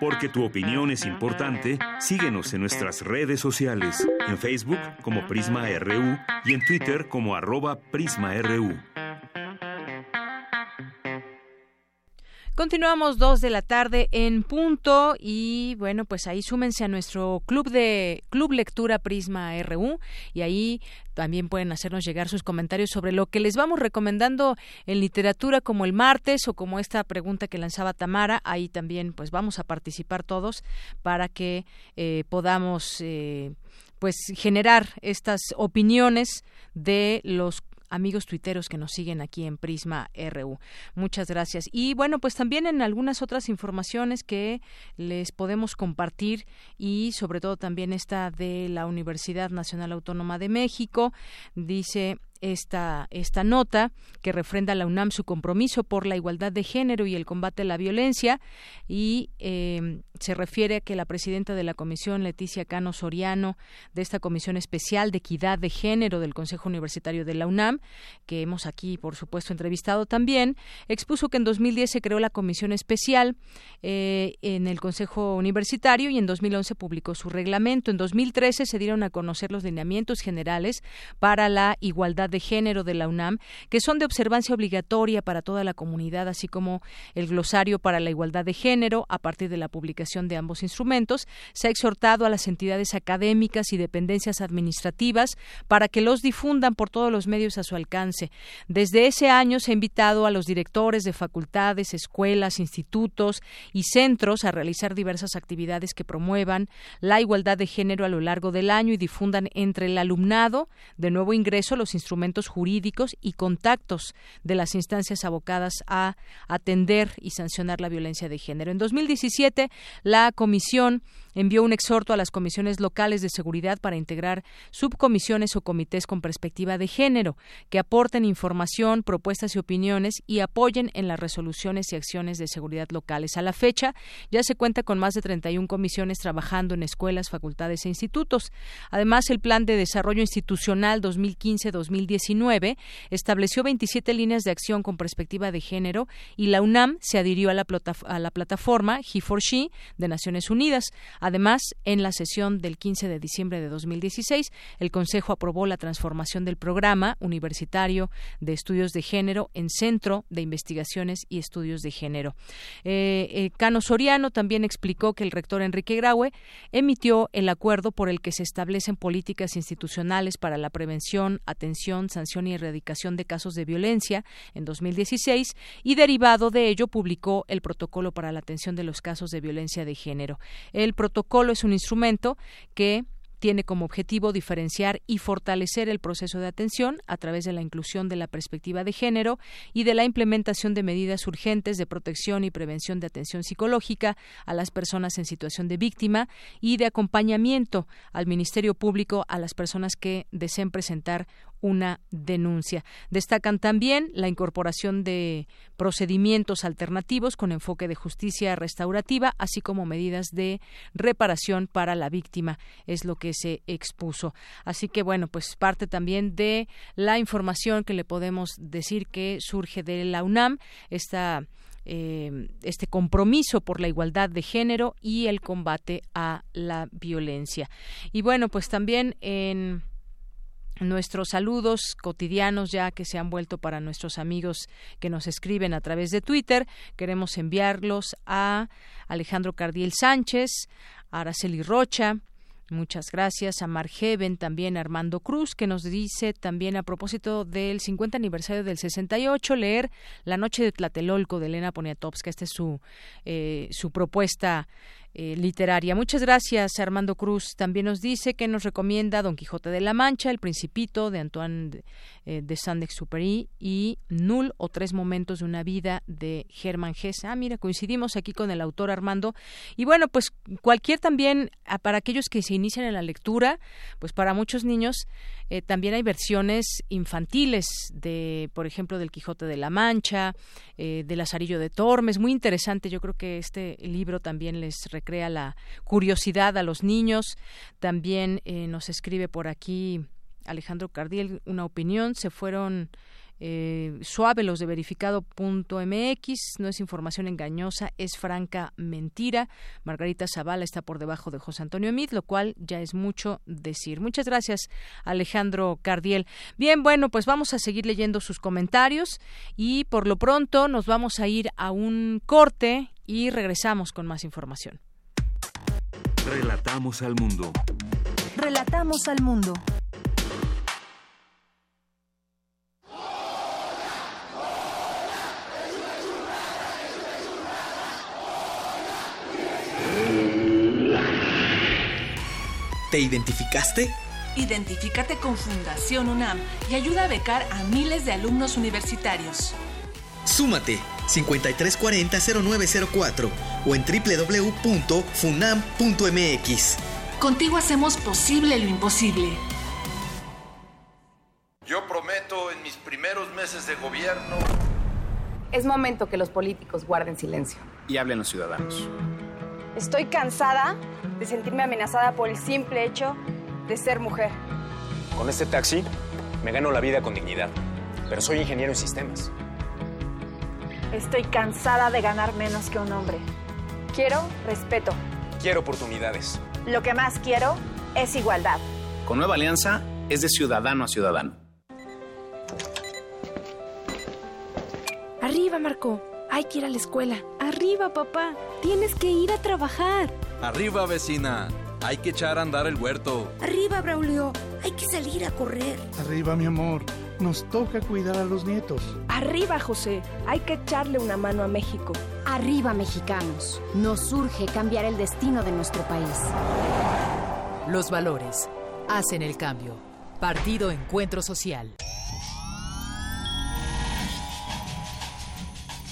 Porque tu opinión es importante, síguenos en nuestras redes sociales, en Facebook como Prisma RU y en Twitter como arroba PrismaRU. Continuamos dos de la tarde en punto y bueno, pues ahí súmense a nuestro club de Club Lectura Prisma RU y ahí también pueden hacernos llegar sus comentarios sobre lo que les vamos recomendando en literatura como el martes o como esta pregunta que lanzaba Tamara. Ahí también pues vamos a participar todos para que eh, podamos eh, pues generar estas opiniones de los amigos tuiteros que nos siguen aquí en Prisma RU. Muchas gracias. Y bueno, pues también en algunas otras informaciones que les podemos compartir y sobre todo también esta de la Universidad Nacional Autónoma de México. Dice esta, esta nota que refrenda a la UNAM su compromiso por la igualdad de género y el combate a la violencia y eh, se refiere a que la presidenta de la comisión, Leticia Cano Soriano, de esta comisión especial de equidad de género del Consejo Universitario de la UNAM, que hemos aquí, por supuesto, entrevistado también, expuso que en 2010 se creó la comisión especial eh, en el Consejo Universitario y en 2011 publicó su reglamento. En 2013 se dieron a conocer los lineamientos generales para la igualdad de Género de la UNAM, que son de observancia obligatoria para toda la comunidad, así como el glosario para la igualdad de género a partir de la publicación de ambos instrumentos. Se ha exhortado a las entidades académicas y dependencias administrativas para que los difundan por todos los medios a su alcance. Desde ese año se ha invitado a los directores de facultades, escuelas, institutos y centros a realizar diversas actividades que promuevan la igualdad de género a lo largo del año y difundan entre el alumnado de nuevo ingreso los instrumentos jurídicos y contactos de las instancias abocadas a atender y sancionar la violencia de género. En 2017, la Comisión envió un exhorto a las comisiones locales de seguridad para integrar subcomisiones o comités con perspectiva de género, que aporten información, propuestas y opiniones y apoyen en las resoluciones y acciones de seguridad locales. A la fecha, ya se cuenta con más de 31 comisiones trabajando en escuelas, facultades e institutos. Además, el Plan de Desarrollo Institucional 2015-2019 estableció 27 líneas de acción con perspectiva de género y la UNAM se adhirió a la, a la plataforma He4She de Naciones Unidas. Además, en la sesión del 15 de diciembre de 2016, el Consejo aprobó la transformación del programa universitario de estudios de género en Centro de Investigaciones y Estudios de Género. Eh, eh, Cano Soriano también explicó que el rector Enrique Graue emitió el acuerdo por el que se establecen políticas institucionales para la prevención, atención, sanción y erradicación de casos de violencia en 2016 y derivado de ello publicó el protocolo para la atención de los casos de violencia de género. El protocolo es un instrumento que tiene como objetivo diferenciar y fortalecer el proceso de atención a través de la inclusión de la perspectiva de género y de la implementación de medidas urgentes de protección y prevención de atención psicológica a las personas en situación de víctima y de acompañamiento al Ministerio Público a las personas que deseen presentar una denuncia. Destacan también la incorporación de procedimientos alternativos con enfoque de justicia restaurativa, así como medidas de reparación para la víctima, es lo que se expuso. Así que, bueno, pues parte también de la información que le podemos decir que surge de la UNAM, esta eh, este compromiso por la igualdad de género y el combate a la violencia. Y bueno, pues también en nuestros saludos cotidianos ya que se han vuelto para nuestros amigos que nos escriben a través de Twitter. Queremos enviarlos a Alejandro Cardiel Sánchez, a Araceli Rocha, Muchas gracias a Margeven, también a Armando Cruz, que nos dice también a propósito del 50 aniversario del 68, leer La Noche de Tlatelolco de Elena Poniatowska. Esta es su, eh, su propuesta eh, literaria. Muchas gracias, Armando Cruz. También nos dice que nos recomienda Don Quijote de la Mancha, El Principito de Antoine de, eh, de Saint-Exupéry y Null o Tres Momentos de una Vida de Germán Gess. Ah, mira, coincidimos aquí con el autor Armando. Y bueno, pues cualquier también, ah, para aquellos que se inician en la lectura, pues para muchos niños eh, también hay versiones infantiles de, por ejemplo, del Quijote de la Mancha, eh, del Lazarillo de Tormes. Muy interesante. Yo creo que este libro también les recrea la curiosidad a los niños. También eh, nos escribe por aquí Alejandro Cardiel una opinión. Se fueron eh, suave los de verificado.mx, no es información engañosa, es franca mentira. Margarita Zavala está por debajo de José Antonio Emid, lo cual ya es mucho decir. Muchas gracias, Alejandro Cardiel. Bien, bueno, pues vamos a seguir leyendo sus comentarios y por lo pronto nos vamos a ir a un corte y regresamos con más información. Relatamos al mundo. Relatamos al mundo. ¿Te identificaste? Identifícate con Fundación UNAM y ayuda a becar a miles de alumnos universitarios. Súmate 5340-0904 o en www.funam.mx. Contigo hacemos posible lo imposible. Yo prometo en mis primeros meses de gobierno... Es momento que los políticos guarden silencio. Y hablen los ciudadanos. Estoy cansada de sentirme amenazada por el simple hecho de ser mujer. Con este taxi me gano la vida con dignidad, pero soy ingeniero en sistemas. Estoy cansada de ganar menos que un hombre. Quiero respeto. Quiero oportunidades. Lo que más quiero es igualdad. Con Nueva Alianza es de ciudadano a ciudadano. Arriba, Marco. Hay que ir a la escuela. Arriba, papá. Tienes que ir a trabajar. Arriba, vecina. Hay que echar a andar el huerto. Arriba, Braulio. Hay que salir a correr. Arriba, mi amor. Nos toca cuidar a los nietos. Arriba, José. Hay que echarle una mano a México. Arriba, mexicanos. Nos urge cambiar el destino de nuestro país. Los valores hacen el cambio. Partido Encuentro Social.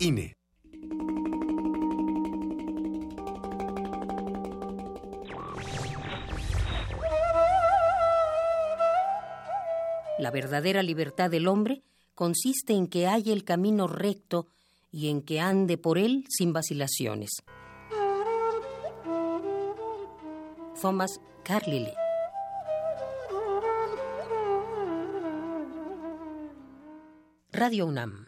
INE. La verdadera libertad del hombre consiste en que haya el camino recto y en que ande por él sin vacilaciones. Thomas Carlyle Radio UNAM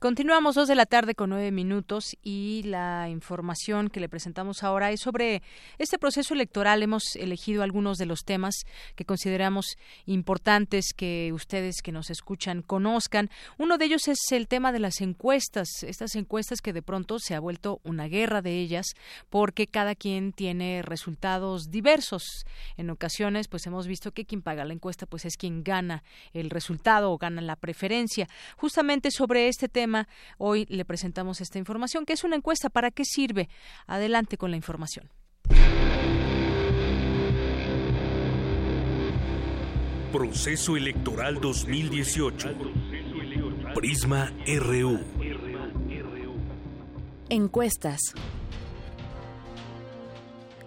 Continuamos dos de la tarde con nueve minutos y la información que le presentamos ahora es sobre este proceso electoral. Hemos elegido algunos de los temas que consideramos importantes que ustedes que nos escuchan conozcan. Uno de ellos es el tema de las encuestas, estas encuestas que de pronto se ha vuelto una guerra de ellas porque cada quien tiene resultados diversos. En ocasiones, pues hemos visto que quien paga la encuesta pues es quien gana el resultado o gana la preferencia. Justamente sobre este tema Hoy le presentamos esta información, que es una encuesta. ¿Para qué sirve? Adelante con la información. Proceso Electoral 2018. Prisma RU. Encuestas.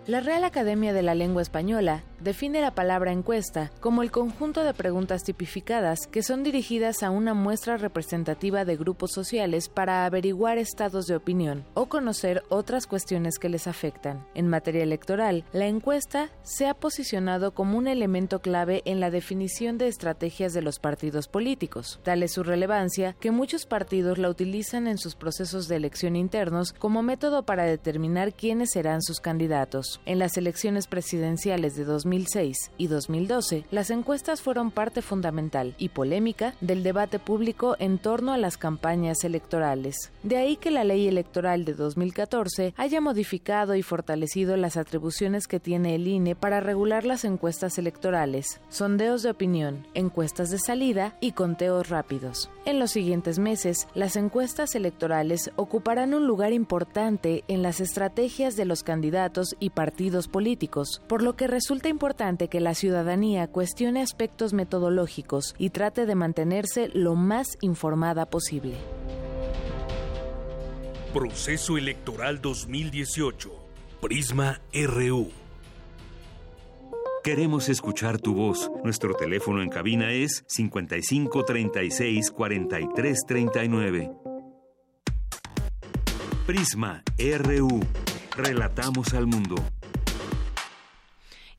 La Real Academia de la Lengua Española define la palabra encuesta como el conjunto de preguntas tipificadas que son dirigidas a una muestra representativa de grupos sociales para averiguar estados de opinión o conocer otras cuestiones que les afectan. En materia electoral, la encuesta se ha posicionado como un elemento clave en la definición de estrategias de los partidos políticos. Tal es su relevancia que muchos partidos la utilizan en sus procesos de elección internos como método para determinar quiénes serán sus candidatos. En las elecciones presidenciales de 2000 2006 y 2012, las encuestas fueron parte fundamental y polémica del debate público en torno a las campañas electorales. De ahí que la ley electoral de 2014 haya modificado y fortalecido las atribuciones que tiene el INE para regular las encuestas electorales, sondeos de opinión, encuestas de salida y conteos rápidos. En los siguientes meses, las encuestas electorales ocuparán un lugar importante en las estrategias de los candidatos y partidos políticos, por lo que resulta importante importante que la ciudadanía cuestione aspectos metodológicos y trate de mantenerse lo más informada posible. Proceso Electoral 2018. Prisma RU. Queremos escuchar tu voz. Nuestro teléfono en cabina es 55 36 43 39. Prisma RU. Relatamos al mundo.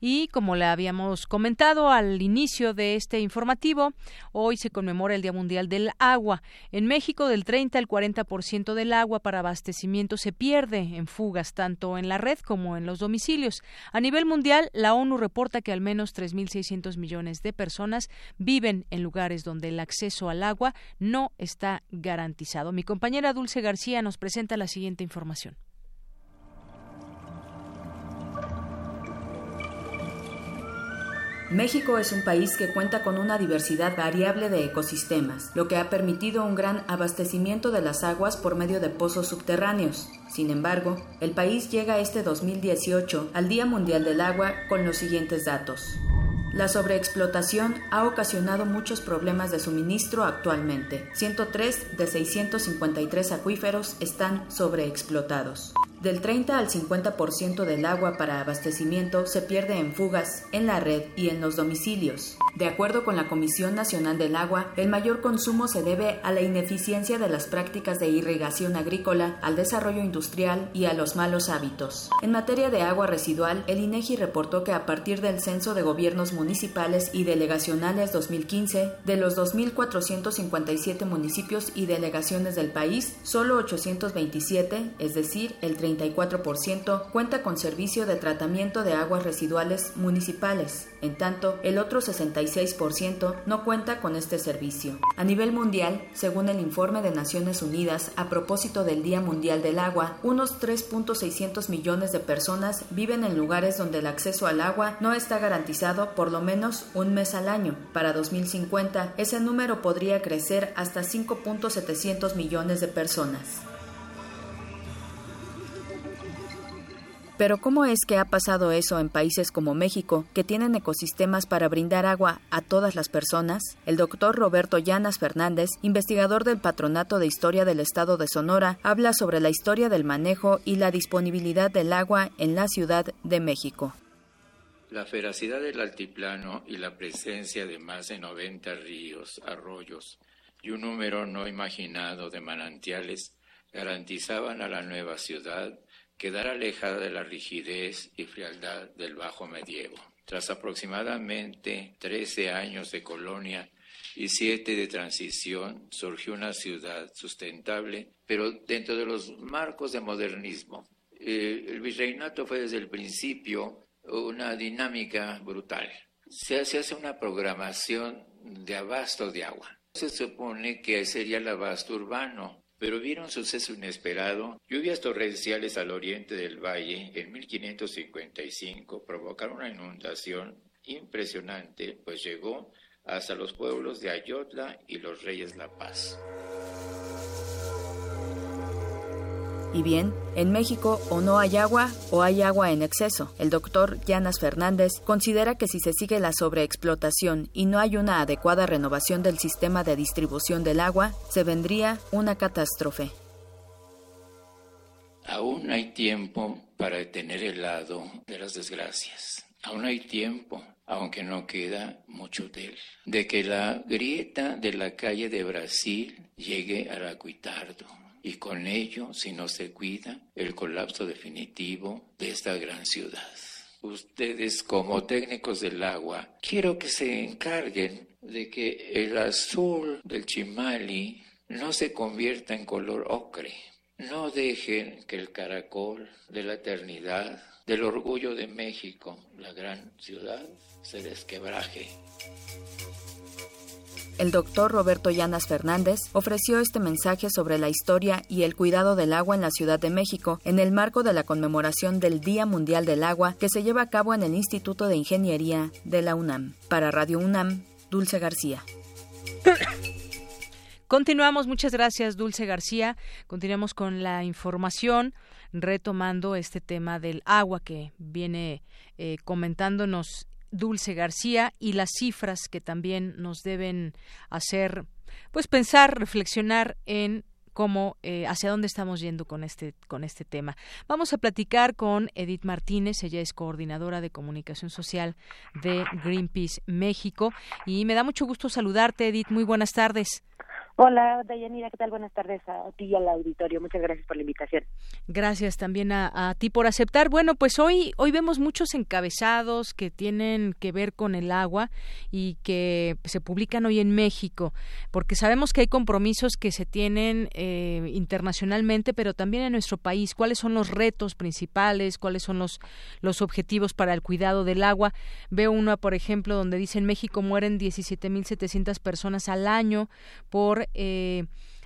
Y como le habíamos comentado al inicio de este informativo, hoy se conmemora el Día Mundial del Agua. En México, del 30 al 40% del agua para abastecimiento se pierde en fugas, tanto en la red como en los domicilios. A nivel mundial, la ONU reporta que al menos 3.600 millones de personas viven en lugares donde el acceso al agua no está garantizado. Mi compañera Dulce García nos presenta la siguiente información. México es un país que cuenta con una diversidad variable de ecosistemas, lo que ha permitido un gran abastecimiento de las aguas por medio de pozos subterráneos. Sin embargo, el país llega este 2018 al Día Mundial del Agua con los siguientes datos. La sobreexplotación ha ocasionado muchos problemas de suministro actualmente. 103 de 653 acuíferos están sobreexplotados. Del 30 al 50% del agua para abastecimiento se pierde en fugas, en la red y en los domicilios. De acuerdo con la Comisión Nacional del Agua, el mayor consumo se debe a la ineficiencia de las prácticas de irrigación agrícola, al desarrollo industrial y a los malos hábitos. En materia de agua residual, el INEGI reportó que a partir del Censo de Gobiernos Municipales y Delegacionales 2015, de los 2.457 municipios y delegaciones del país, solo 827, es decir, el 30 34% cuenta con servicio de tratamiento de aguas residuales municipales, en tanto el otro 66% no cuenta con este servicio. A nivel mundial, según el informe de Naciones Unidas a propósito del Día Mundial del Agua, unos 3.600 millones de personas viven en lugares donde el acceso al agua no está garantizado por lo menos un mes al año. Para 2050, ese número podría crecer hasta 5.700 millones de personas. Pero ¿cómo es que ha pasado eso en países como México, que tienen ecosistemas para brindar agua a todas las personas? El doctor Roberto Llanas Fernández, investigador del Patronato de Historia del Estado de Sonora, habla sobre la historia del manejo y la disponibilidad del agua en la Ciudad de México. La feracidad del altiplano y la presencia de más de 90 ríos, arroyos y un número no imaginado de manantiales garantizaban a la nueva ciudad quedara alejada de la rigidez y frialdad del bajo medievo. Tras aproximadamente 13 años de colonia y 7 de transición, surgió una ciudad sustentable, pero dentro de los marcos de modernismo. Eh, el virreinato fue desde el principio una dinámica brutal. Se se hace una programación de abasto de agua. Se supone que sería el abasto urbano, pero vieron un suceso inesperado. Lluvias torrenciales al oriente del valle en 1555 provocaron una inundación impresionante, pues llegó hasta los pueblos de Ayotla y los Reyes La Paz. Y bien, en México o no hay agua o hay agua en exceso. El doctor Llanas Fernández considera que si se sigue la sobreexplotación y no hay una adecuada renovación del sistema de distribución del agua, se vendría una catástrofe. Aún hay tiempo para detener el lado de las desgracias. Aún hay tiempo, aunque no queda mucho de él, de que la grieta de la calle de Brasil llegue al Acuitardo y con ello, si no se cuida, el colapso definitivo de esta gran ciudad. Ustedes como técnicos del agua, quiero que se encarguen de que el azul del Chimali no se convierta en color ocre. No dejen que el caracol de la eternidad, del orgullo de México, la gran ciudad, se desquebraje. El doctor Roberto Llanas Fernández ofreció este mensaje sobre la historia y el cuidado del agua en la Ciudad de México en el marco de la conmemoración del Día Mundial del Agua que se lleva a cabo en el Instituto de Ingeniería de la UNAM. Para Radio UNAM, Dulce García. Continuamos, muchas gracias Dulce García. Continuamos con la información, retomando este tema del agua que viene eh, comentándonos Dulce García y las cifras que también nos deben hacer pues pensar, reflexionar en cómo eh, hacia dónde estamos yendo con este con este tema. Vamos a platicar con Edith Martínez, ella es coordinadora de comunicación social de Greenpeace México y me da mucho gusto saludarte, Edith. Muy buenas tardes. Hola, Dayanira, ¿qué tal? Buenas tardes a ti y al auditorio. Muchas gracias por la invitación. Gracias también a, ti por aceptar. Bueno, pues hoy, hoy vemos muchos encabezados que tienen que ver con el agua y que se publican hoy en México, porque sabemos que hay compromisos que se tienen eh, internacionalmente, pero también en nuestro país. ¿Cuáles son los retos principales? ¿Cuáles son los, los objetivos para el cuidado del agua? Veo uno, por ejemplo, donde dice en México mueren 17.700 personas al año por eh,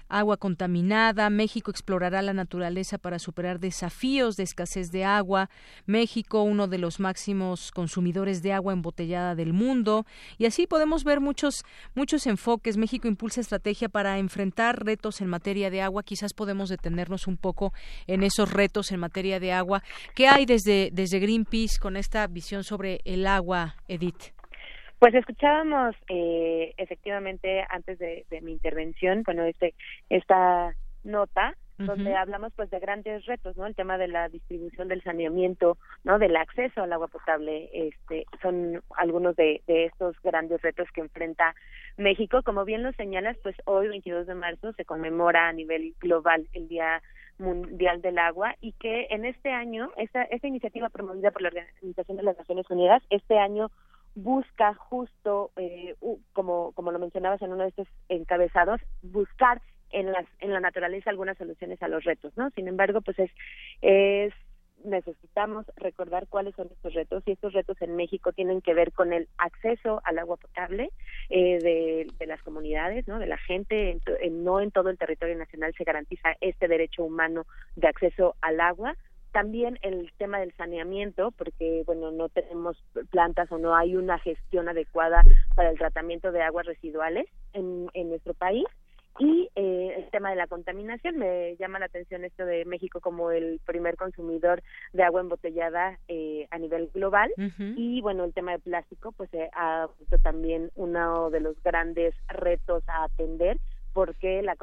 agua contaminada, México explorará la naturaleza para superar desafíos de escasez de agua, México uno de los máximos consumidores de agua embotellada del mundo y así podemos ver muchos muchos enfoques. México impulsa estrategia para enfrentar retos en materia de agua, quizás podemos detenernos un poco en esos retos en materia de agua. ¿Qué hay desde desde Greenpeace con esta visión sobre el agua, Edith? Pues escuchábamos eh, efectivamente antes de, mi intervención, bueno, este esta nota donde hablamos pues de grandes retos, ¿no? El tema de la distribución del saneamiento, ¿no? Del acceso al agua potable, este, son algunos de, de estos grandes retos que enfrenta México. Como bien lo señalas, pues hoy, 22 de marzo, se conmemora a nivel global el Día Mundial del Agua y que en este año, esta, esta iniciativa promovida por la Organización de las Naciones Unidas, este año busca justo, eh, como, como lo mencionabas en uno de estos encabezados, buscar en, las, en la naturaleza algunas soluciones a los retos, ¿no? Sin embargo, pues es, es necesitamos recordar cuáles son estos retos y estos retos en México tienen que ver con el acceso al agua potable eh, de, de, las comunidades, ¿no? De la gente, no en todo el territorio nacional se garantiza este derecho humano de acceso al agua también el tema del saneamiento, porque bueno, no tenemos plantas o no hay una gestión adecuada para el tratamiento de aguas residuales en, en nuestro país. Y eh, el tema de la contaminación, me llama la atención esto de México como el primer consumidor de agua embotellada eh, a nivel global. Y bueno, el tema de plástico, pues eh, ha sido también uno de los grandes retos a atender porque la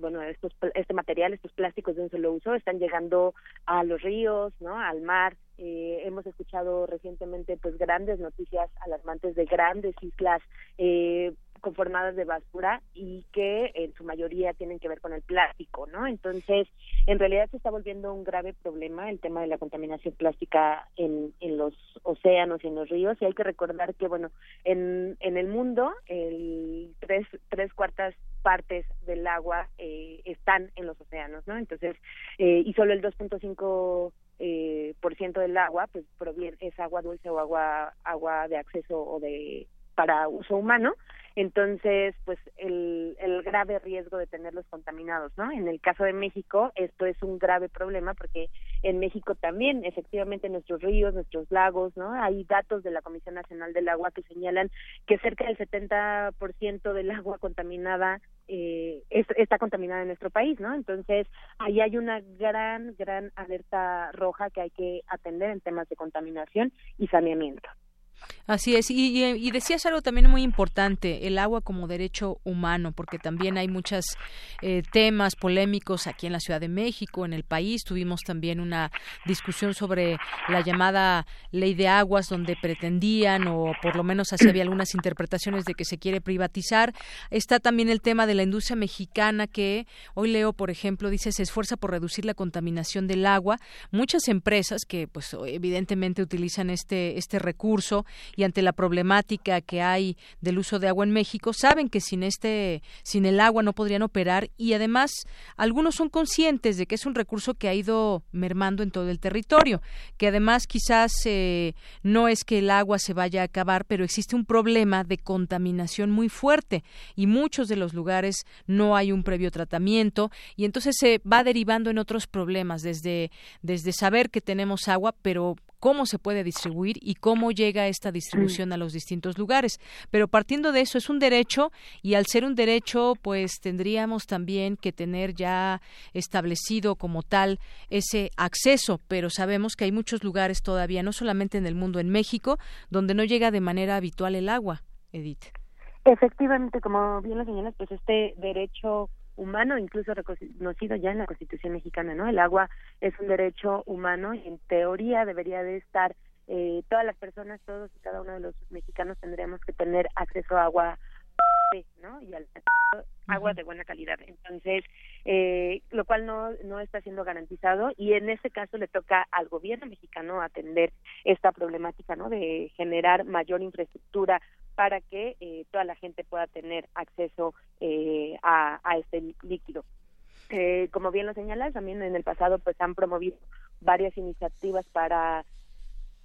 bueno estos este material estos plásticos de un solo uso están llegando a los ríos no al mar. Eh, hemos escuchado recientemente pues grandes noticias alarmantes de grandes islas eh, conformadas de basura y que en su mayoría tienen que ver con el plástico, ¿no? Entonces, en realidad se está volviendo un grave problema el tema de la contaminación plástica en, en los océanos y en los ríos y hay que recordar que, bueno, en, en el mundo el tres, tres cuartas partes del agua eh, están en los océanos, ¿no? Entonces, eh, y solo el 2.5 eh, por ciento del agua pues proviene es agua dulce o agua agua de acceso o de para uso humano entonces pues el, el grave riesgo de tenerlos contaminados no en el caso de México esto es un grave problema porque en México también efectivamente nuestros ríos nuestros lagos no hay datos de la Comisión Nacional del Agua que señalan que cerca del 70% del agua contaminada eh, está contaminada en nuestro país no entonces ahí hay una gran gran alerta roja que hay que atender en temas de contaminación y saneamiento Así es, y, decías algo también muy importante, el agua como derecho humano, porque también hay muchos eh, temas polémicos aquí en la Ciudad de México, en el país. Tuvimos también una discusión sobre la llamada ley de aguas, donde pretendían, o por lo menos así había algunas interpretaciones de que se quiere privatizar. Está también el tema de la industria mexicana, que hoy leo, por ejemplo, dice se esfuerza por reducir la contaminación del agua. Muchas empresas que, pues, evidentemente utilizan este, este recurso y ante la problemática que hay del uso de agua en México, saben que sin este sin el agua no podrían operar y además algunos son conscientes de que es un recurso que ha ido mermando en todo el territorio, que además quizás eh, no es que el agua se vaya a acabar, pero existe un problema de contaminación muy fuerte y muchos de los lugares no hay un previo tratamiento y entonces se va derivando en otros problemas desde desde saber que tenemos agua, pero cómo se puede distribuir y cómo llega esta distribución mm. a los distintos lugares. Pero partiendo de eso, es un derecho y al ser un derecho, pues tendríamos también que tener ya establecido como tal ese acceso, pero sabemos que hay muchos lugares todavía, no solamente en el mundo, en México, donde no llega de manera habitual el agua, Edith. Efectivamente, como bien lo señalas, pues este derecho humano, incluso reconocido ya en la Constitución mexicana, ¿no? El agua es un derecho humano y en teoría debería de estar eh, todas las personas, todos y cada uno de los mexicanos tendríamos que tener acceso a agua ¿no? Y al agua de buena calidad. Entonces, eh, lo cual no, no está siendo garantizado y en este caso le toca al gobierno mexicano atender esta problemática, ¿no? De generar mayor infraestructura para que eh, toda la gente pueda tener acceso eh, a, este líquido. Eh, como bien lo señalas, también en el pasado pues han promovido varias iniciativas para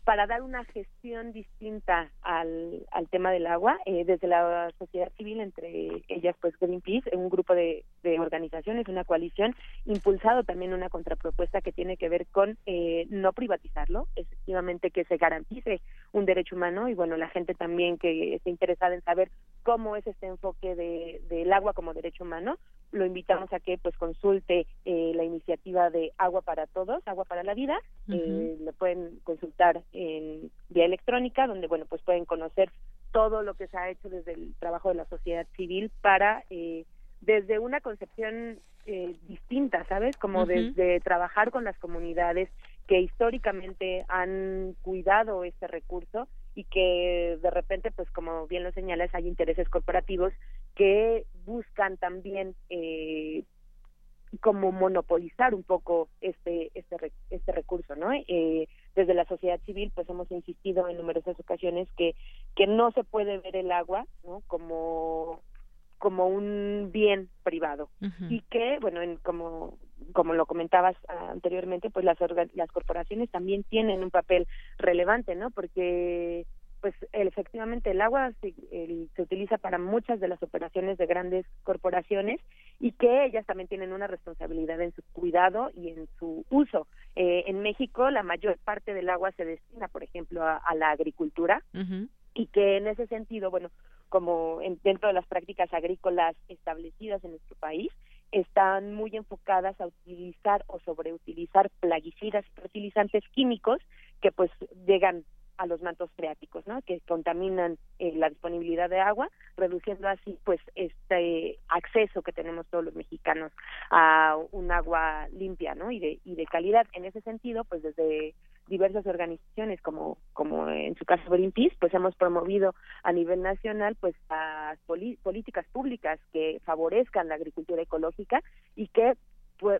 para dar una gestión distinta al, al tema del agua eh, desde la sociedad civil, entre ellas pues Greenpeace, un grupo de, de, organizaciones, una coalición, impulsado también una contrapropuesta que tiene que ver con eh, no privatizarlo, efectivamente que se garantice un derecho humano y bueno, la gente también que esté interesada en saber cómo es este enfoque de, del agua como derecho humano, lo invitamos a que pues consulte eh, la iniciativa de Agua para Todos, Agua para la Vida, eh, lo pueden consultar en vía electrónica, donde bueno pues pueden conocer todo lo que se ha hecho desde el trabajo de la sociedad civil para eh, desde una concepción eh, distinta, ¿sabes? Como desde trabajar con las comunidades que históricamente han cuidado este recurso y que de repente, pues como bien lo señalas, hay intereses corporativos que buscan también eh, como monopolizar un poco este este este recurso no eh, desde la sociedad civil pues hemos insistido en numerosas ocasiones que que no se puede ver el agua no como como un bien privado. Y que bueno en, como como lo comentabas anteriormente pues las las corporaciones también tienen un papel relevante no porque pues efectivamente el agua se, se, utiliza para muchas de las operaciones de grandes corporaciones y que ellas también tienen una responsabilidad en su cuidado y en su uso. Eh, en México la mayor parte del agua se destina, por ejemplo, a, la agricultura y que en ese sentido, bueno, como dentro de las prácticas agrícolas establecidas en nuestro país, están muy enfocadas a utilizar o sobreutilizar plaguicidas y fertilizantes químicos que pues llegan a los mantos freáticos, ¿no? Que contaminan eh, la disponibilidad de agua, reduciendo así, pues, este acceso que tenemos todos los mexicanos a un agua limpia, ¿no? Y de y de calidad. En ese sentido, pues, desde diversas organizaciones como como en su caso Greenpeace pues hemos promovido a nivel nacional pues las políticas públicas que favorezcan la agricultura ecológica y que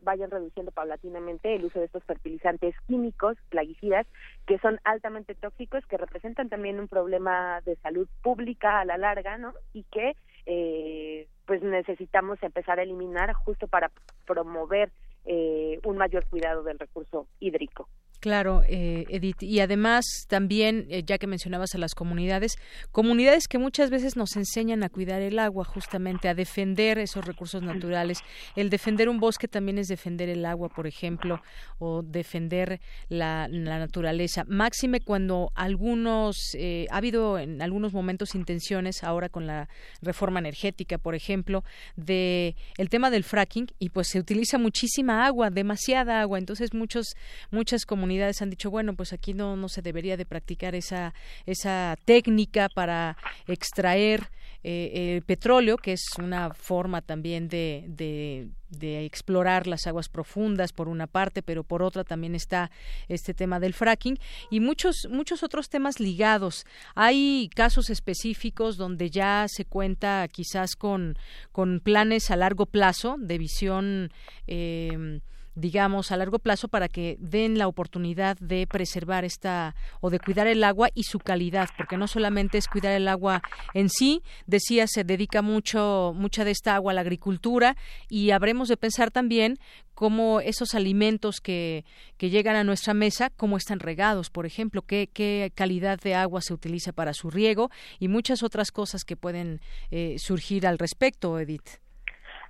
vayan reduciendo paulatinamente el uso de estos fertilizantes químicos, plaguicidas, que son altamente tóxicos, que representan también un problema de salud pública a la larga, ¿no? Y que eh, pues necesitamos empezar a eliminar justo para promover eh, un mayor cuidado del recurso hídrico. Claro, eh, Edith. Y además también, eh, ya que mencionabas a las comunidades, comunidades que muchas veces nos enseñan a cuidar el agua, justamente a defender esos recursos naturales. El defender un bosque también es defender el agua, por ejemplo, o defender la, naturaleza. Máxime cuando algunos, eh, ha habido en algunos momentos intenciones, ahora con la reforma energética, por ejemplo, de el tema del fracking, y pues se utiliza muchísima agua, demasiada agua. Entonces muchos, muchas comunidades han dicho, bueno, pues aquí no, no se debería de practicar esa, esa técnica para extraer eh, el petróleo, que es una forma también de, de, de, explorar las aguas profundas por una parte, pero por otra también está este tema del fracking y muchos muchos otros temas ligados. Hay casos específicos donde ya se cuenta quizás con, con planes a largo plazo de visión eh, digamos, a largo plazo para que den la oportunidad de preservar esta o de cuidar el agua y su calidad, porque no solamente es cuidar el agua en sí, decía, se dedica mucho, mucha de esta agua a la agricultura y habremos de pensar también cómo esos alimentos que, que llegan a nuestra mesa, cómo están regados, por ejemplo, qué, qué calidad de agua se utiliza para su riego y muchas otras cosas que pueden eh, surgir al respecto, Edith.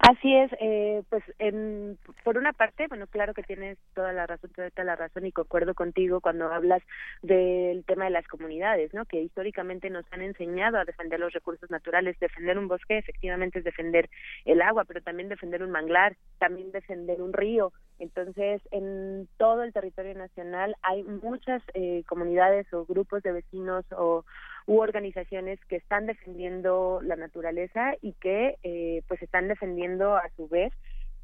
Así es, eh, pues en, por una parte, bueno, claro que tienes toda la razón, toda la razón y concuerdo contigo cuando hablas del tema de las comunidades, ¿no? Que históricamente nos han enseñado a defender los recursos naturales, defender un bosque efectivamente es defender el agua, pero también defender un manglar, también defender un río. Entonces, en todo el territorio nacional hay muchas eh, comunidades o grupos de vecinos o u organizaciones que están defendiendo la naturaleza y que eh, pues están defendiendo a su vez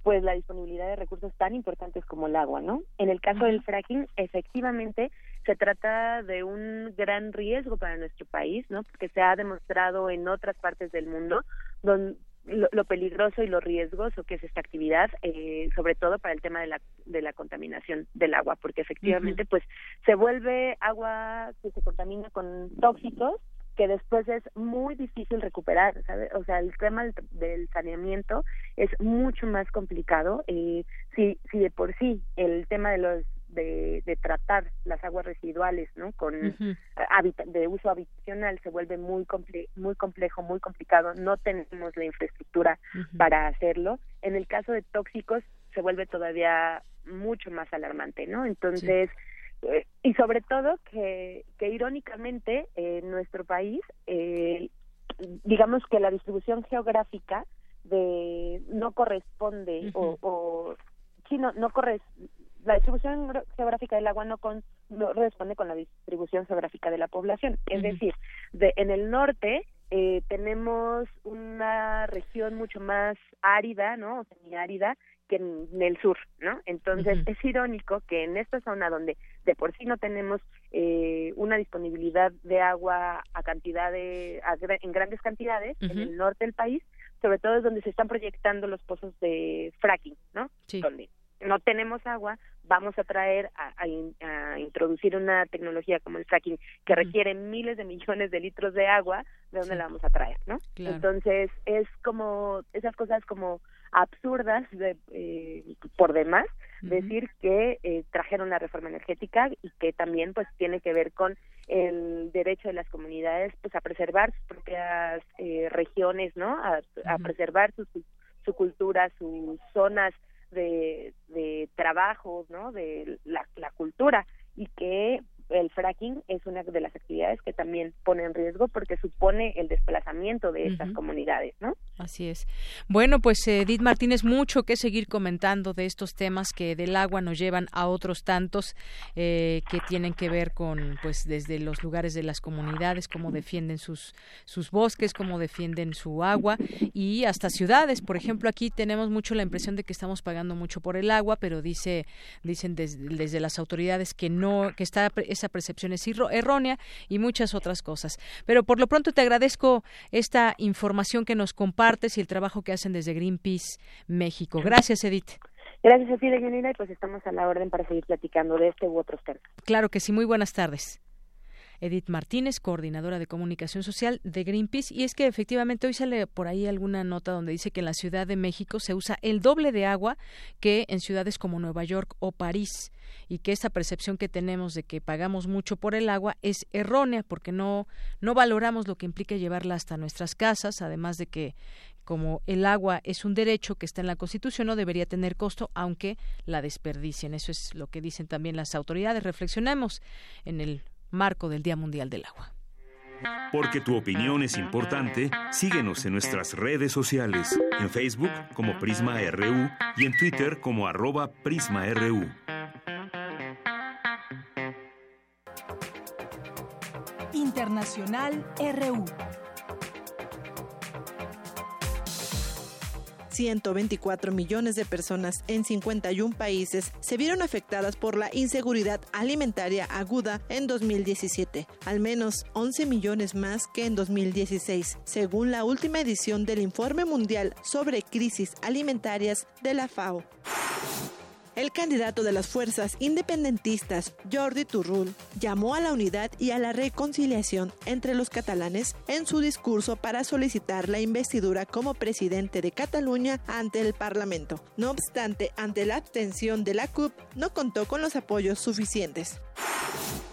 pues la disponibilidad de recursos tan importantes como el agua, ¿no? En el caso del fracking, efectivamente se trata de un gran riesgo para nuestro país, ¿no? Porque se ha demostrado en otras partes del mundo donde lo, peligroso y lo riesgoso que es esta actividad, eh, sobre todo para el tema de la, de la contaminación del agua, porque efectivamente pues se vuelve agua que se contamina con tóxicos que después es muy difícil recuperar, ¿sabes? O sea, el tema del, saneamiento es mucho más complicado. Eh, si, si de por sí el tema de los de, de tratar las aguas residuales no con de uso habitacional se vuelve muy muy complejo muy complicado. No tenemos la infraestructura para hacerlo. En el caso de tóxicos se vuelve todavía mucho más alarmante no entonces eh, y sobre todo que que irónicamente en nuestro país eh, digamos que la distribución geográfica de no corresponde o, o sí no no corresponde la distribución geográfica del agua no, con, no responde con la distribución geográfica de la población. Es decir, de, en el norte eh, tenemos una región mucho más árida, ¿no? O semiárida que en, el sur, ¿no? Entonces es irónico que en esta zona donde de por sí no tenemos eh, una disponibilidad de agua a cantidad de, en grandes cantidades, en el norte del país, sobre todo es donde se están proyectando los pozos de fracking, ¿no? Sí no tenemos agua, vamos a traer a, introducir una tecnología como el fracking que requiere miles de millones de litros de agua, ¿de dónde la vamos a traer, no? Entonces es como esas cosas como absurdas de, eh, por demás decir que eh, trajeron la reforma energética y que también pues tiene que ver con el derecho de las comunidades pues a preservar sus propias eh, regiones, ¿no? A, preservar su, su cultura, sus zonas de, de trabajo, ¿no? De la, la cultura y que el fracking es una de las actividades que también pone en riesgo porque supone el desplazamiento de estas comunidades, ¿no? Así es. Bueno, pues Edith Martínez, mucho que seguir comentando de estos temas que del agua nos llevan a otros tantos eh, que tienen que ver con, pues, desde los lugares de las comunidades, cómo defienden sus sus bosques, cómo defienden su agua y hasta ciudades. Por ejemplo, aquí tenemos mucho la impresión de que estamos pagando mucho por el agua, pero dice dicen desde, las autoridades que no que está esa percepción es errónea y muchas otras cosas. Pero por lo pronto te agradezco esta información que nos compartes y el trabajo que hacen desde Greenpeace México. Gracias, Edith. Gracias a ti, Deyanira, y pues estamos a la orden para seguir platicando de este u otros temas. Claro que sí, muy buenas tardes. Edith Martínez, coordinadora de comunicación social de Greenpeace. Y es que efectivamente hoy sale por ahí alguna nota donde dice que en la Ciudad de México se usa el doble de agua que en ciudades como Nueva York o París y que esa percepción que tenemos de que pagamos mucho por el agua es errónea porque no no valoramos lo que implica llevarla hasta nuestras casas, además de que como el agua es un derecho que está en la Constitución, no debería tener costo, aunque la desperdicien. Eso es lo que dicen también las autoridades. Reflexionemos en el marco del Día Mundial del Agua. Porque tu opinión es importante, síguenos en nuestras redes sociales, en Facebook como Prisma RU y en Twitter como arroba PrismaRU. Internacional RU. 124 millones de personas en 51 países se vieron afectadas por la inseguridad alimentaria aguda en 2017, al menos 11 millones más que en 2016, según la última edición del Informe Mundial sobre Crisis Alimentarias de la FAO. El candidato de las fuerzas independentistas, Jordi Turrul, llamó a la unidad y a la reconciliación entre los catalanes en su discurso para solicitar la investidura como presidente de Cataluña ante el Parlamento. No obstante, ante la abstención de la CUP, no contó con los apoyos suficientes.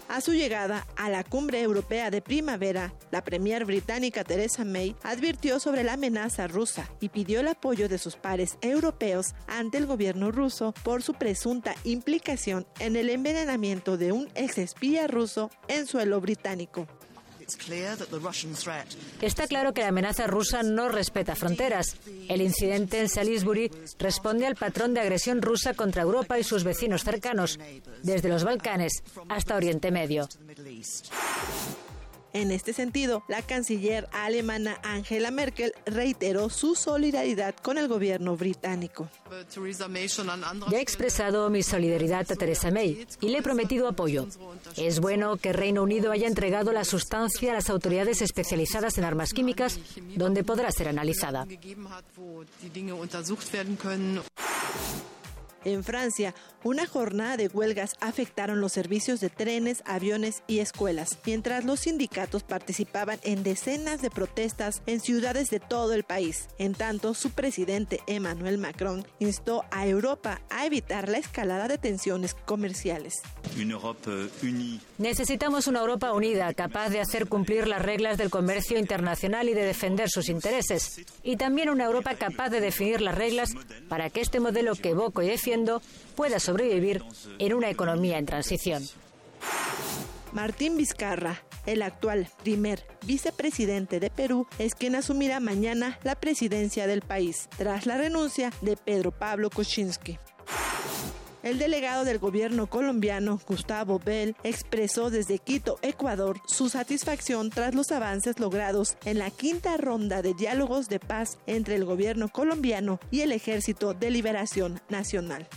A su llegada a la cumbre europea de primavera, la premier británica Theresa May advirtió sobre la amenaza rusa y pidió el apoyo de sus pares europeos ante el gobierno ruso por su presunta implicación en el envenenamiento de un ex espía ruso en suelo británico. Está claro que la amenaza rusa no respeta fronteras. El incidente en Salisbury responde al patrón de agresión rusa contra Europa y sus vecinos cercanos, desde los Balcanes hasta Oriente Medio. En este sentido, la canciller alemana Angela Merkel reiteró su solidaridad con el gobierno británico. Ya he expresado mi solidaridad a Theresa May y le he prometido apoyo. Es bueno que Reino Unido haya entregado la sustancia a las autoridades especializadas en armas químicas, donde podrá ser analizada. En Francia, una jornada de huelgas afectaron los servicios de trenes, aviones y escuelas, mientras los sindicatos participaban en decenas de protestas en ciudades de todo el país. En tanto, su presidente Emmanuel Macron instó a Europa a evitar la escalada de tensiones comerciales. Necesitamos una Europa unida, capaz de hacer cumplir las reglas del comercio internacional y de defender sus intereses. Y también una Europa capaz de definir las reglas para que este modelo que evoco y defiendo pueda sobrevivir en una economía en transición. Martín Vizcarra, el actual primer vicepresidente de Perú, es quien asumirá mañana la presidencia del país, tras la renuncia de Pedro Pablo Kuczynski. El delegado del gobierno colombiano, Gustavo Bell, expresó desde Quito, Ecuador, su satisfacción tras los avances logrados en la quinta ronda de diálogos de paz entre el gobierno colombiano y el Ejército de Liberación Nacional.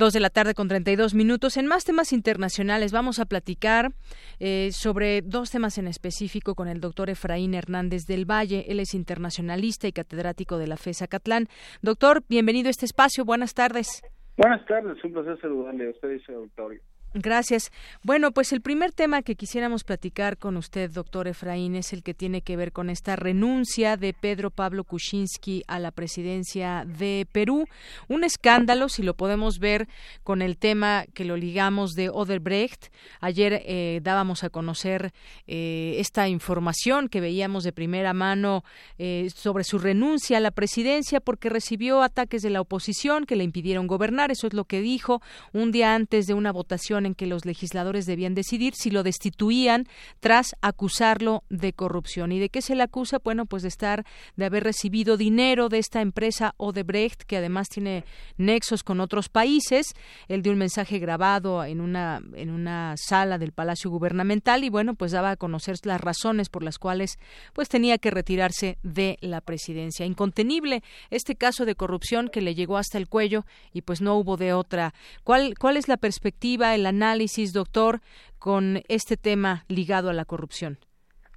Dos de la tarde con 32 minutos. En más temas internacionales vamos a platicar eh, sobre dos temas en específico con el doctor Efraín Hernández del Valle. Él es internacionalista y catedrático de la FESA Catlán. Doctor, bienvenido a este espacio. Buenas tardes. Buenas tardes, un placer saludarle a usted y. Gracias. Bueno, pues el primer tema que quisiéramos platicar con usted, doctor Efraín, es el que tiene que ver con esta renuncia de Pedro Pablo Kuczynski a la presidencia de Perú. Un escándalo, si lo podemos ver con el tema que lo ligamos de Oderbrecht. Ayer eh, dábamos a conocer eh, esta información que veíamos de primera mano eh, sobre su renuncia a la presidencia porque recibió ataques de la oposición que le impidieron gobernar. Eso es lo que dijo un día antes de una votación en que los legisladores debían decidir si lo destituían tras acusarlo de corrupción. ¿Y de qué se le acusa? Bueno, pues de estar, de haber recibido dinero de esta empresa Odebrecht, que además tiene nexos con otros países. Él dio un mensaje grabado en una, en una sala del Palacio Gubernamental y bueno, pues daba a conocer las razones por las cuales pues tenía que retirarse de la presidencia. Incontenible este caso de corrupción que le llegó hasta el cuello y pues no hubo de otra. ¿Cuál, cuál es la perspectiva, el análisis, doctor, con este tema ligado a la corrupción?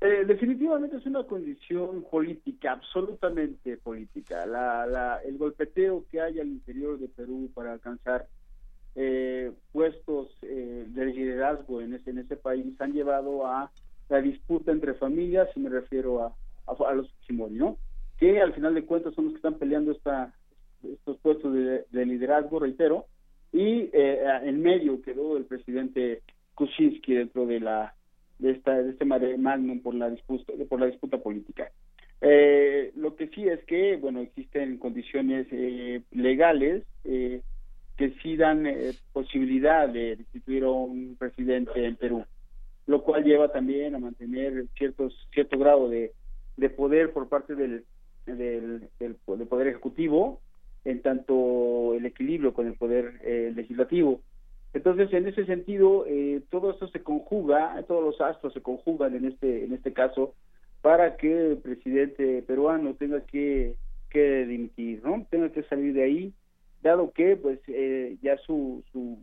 Eh, definitivamente es una condición política, absolutamente política. el golpeteo que hay al interior de Perú para alcanzar eh, puestos eh, de liderazgo en ese, en ese país han llevado a la disputa entre familias, y me refiero a, a, los Fujimori, ¿no? Que al final de cuentas son los que están peleando esta, estos puestos de liderazgo, reitero, y eh, en medio quedó el presidente Kuczynski dentro de la de esta de este magnum por la disputa por la disputa política. Eh, lo que sí es que bueno existen condiciones eh, legales eh, que sí dan posibilidad de destituir a un presidente en Perú lo cual lleva también a mantener ciertos cierto grado de, de poder por parte del, del, del poder ejecutivo en tanto el equilibrio con el poder eh, legislativo. Entonces, en ese sentido, eh, todo esto se conjuga, todos los astros se conjugan en este en este caso para que el presidente peruano tenga que, que dimitir, ¿no? Tenga que salir de ahí, dado que pues eh, ya su, su,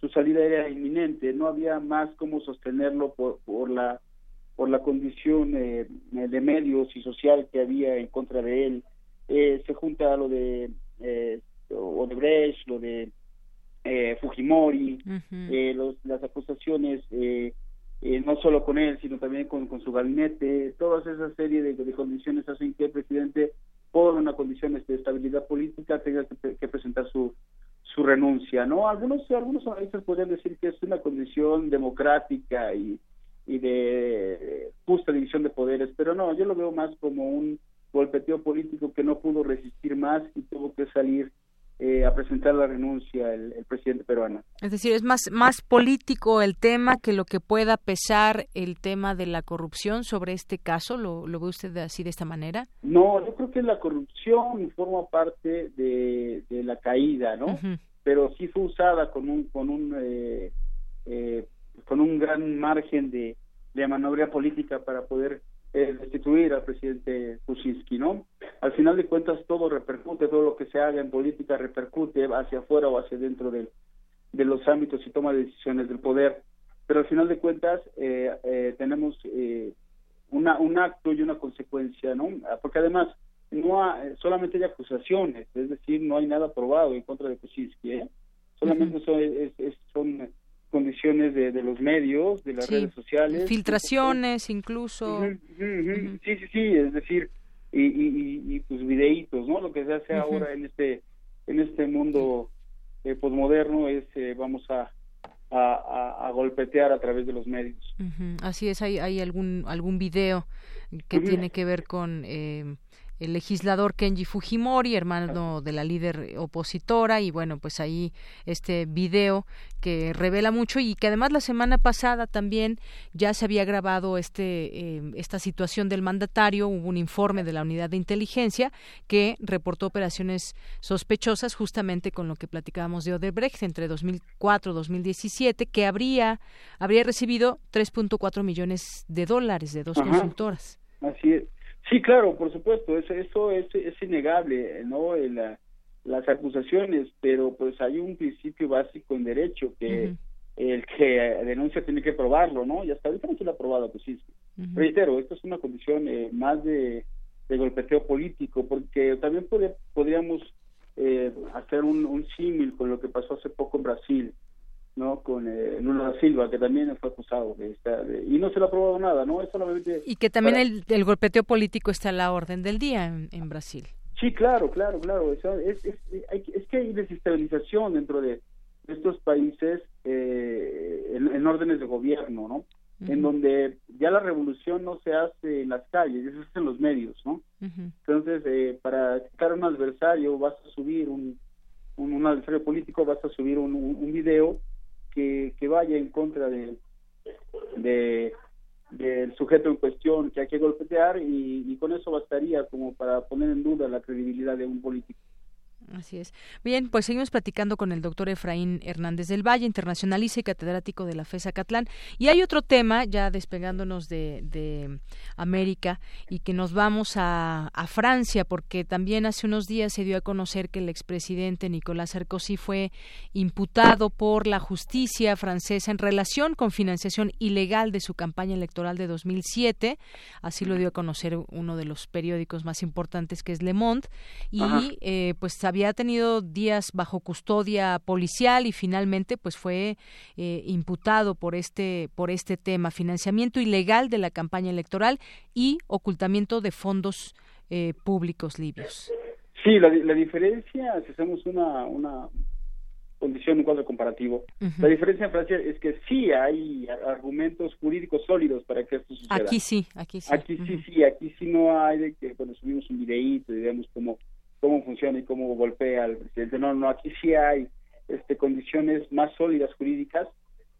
su salida era inminente, no había más cómo sostenerlo por, por la por la condición de medios y social que había en contra de él. se junta lo de eh, Odebrecht, lo de eh, Fujimori, eh, los, las acusaciones eh, eh, no solo con él, sino también con, con su gabinete, toda esa serie de, condiciones hacen que el presidente, por una condición de estabilidad política, tenga que, presentar su, su renuncia. no Algunos, algunos analistas podrían decir que es una condición democrática y, y de justa división de poderes, pero no, yo lo veo más como un golpeteo político que no pudo resistir más y tuvo que salir eh, a presentar la renuncia el, presidente peruano. Es decir, es más, más político el tema que lo que pueda pesar el tema de la corrupción sobre este caso. ¿Lo, lo ve usted así de esta manera? No, yo creo que la corrupción forma parte de, la caída, ¿no? Pero sí fue usada con un, con un, eh, eh, con un gran margen de, de maniobra política para poder eh, destituir al presidente Kuczynski, ¿no? Al final de cuentas todo repercute, todo lo que se haga en política repercute hacia afuera o hacia dentro de, de los ámbitos y toma de decisiones del poder, pero al final de cuentas eh, eh, tenemos eh, una, un acto y una consecuencia, ¿no? Porque además no solamente hay acusaciones, es decir, no hay nada probado en contra de Kuczynski, ¿eh? Solamente son, son condiciones de, de los medios, de las redes sociales. Filtraciones incluso. Sí, sí, sí, es decir, y, y, y, pues videitos, ¿no? Lo que se hace ahora en este en este mundo eh, posmoderno es eh, vamos a, a, a, golpetear a través de los medios. Así es, hay, hay algún algún video que tiene que ver con eh, el legislador Kenji Fujimori, hermano de la líder opositora, y bueno, pues ahí este video que revela mucho y que además la semana pasada también ya se había grabado este eh, esta situación del mandatario, hubo un informe de la unidad de inteligencia que reportó operaciones sospechosas justamente con lo que platicábamos de Odebrecht entre 2004 y 2017 que habría habría recibido 3.4 millones de dólares de dos consultoras. Así es. Sí, claro, por supuesto, eso, eso es, es innegable, ¿no? las acusaciones, pero pues hay un principio básico en derecho que el que denuncia tiene que probarlo, ¿no? Y hasta ahorita no se lo ha probado, pues sí. Reitero, esto es una condición eh, más de, de, golpeteo político, porque también podríamos eh, hacer un, un símil con lo que pasó hace poco en Brasil, ¿no? Con eh, Lula da Silva, que también fue acusado de esta, y no se le ha aprobado nada, ¿no? Es solamente... Y que también el, el, golpeteo político está a la orden del día en, Brasil. Sí, claro, claro, claro. es, es, es, que hay desestabilización dentro de, estos países eh, en, órdenes de gobierno, ¿no? En donde ya la revolución no se hace en las calles, se hace en los medios, ¿no? Entonces, eh, para quitar un adversario vas a subir un, un, adversario político, vas a subir un, un video que, vaya en contra de, del sujeto en cuestión que hay que golpear y, con eso bastaría como para poner en duda la credibilidad de un político. Así es. Bien, pues seguimos platicando con el doctor Efraín Hernández del Valle, internacionalista y catedrático de la FESA Catlán. Y hay otro tema, ya despegándonos de, de América, y que nos vamos a, a, Francia, porque también hace unos días se dio a conocer que el expresidente Nicolás Sarkozy fue imputado por la justicia francesa en relación con financiación ilegal de su campaña electoral de 2007. Así lo dio a conocer uno de los periódicos más importantes, que es Le Monde. Y eh, pues había tenido días bajo custodia policial y finalmente pues fue eh, imputado por este por este tema financiamiento ilegal de la campaña electoral y ocultamiento de fondos eh, públicos libios. Sí, la, diferencia, si hacemos una, una condición, un cuadro comparativo, la diferencia en Francia es que sí hay argumentos jurídicos sólidos para que esto suceda. Aquí sí, aquí sí. Aquí sí, sí, aquí sí no hay de que cuando subimos un videíto y vemos cómo cómo funciona y cómo golpea al presidente. No, no, aquí sí hay este, condiciones más sólidas jurídicas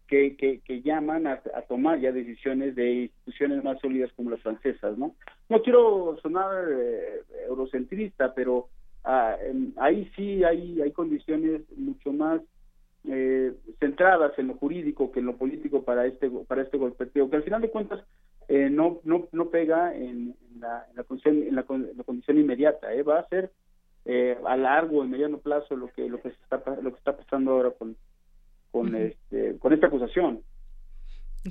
que, que, llaman a, tomar ya decisiones de instituciones más sólidas como las francesas, ¿no? No quiero sonar eh, eurocentrista, pero ah, ahí sí hay, hay condiciones mucho más eh, centradas en lo jurídico que en lo político para este para este golpeteo, que al final de cuentas eh, no, no no pega en, la, la condición en la, condición inmediata, ¿eh? va a ser eh, a largo y mediano plazo lo que lo que está lo que está pasando ahora con con este con esta acusación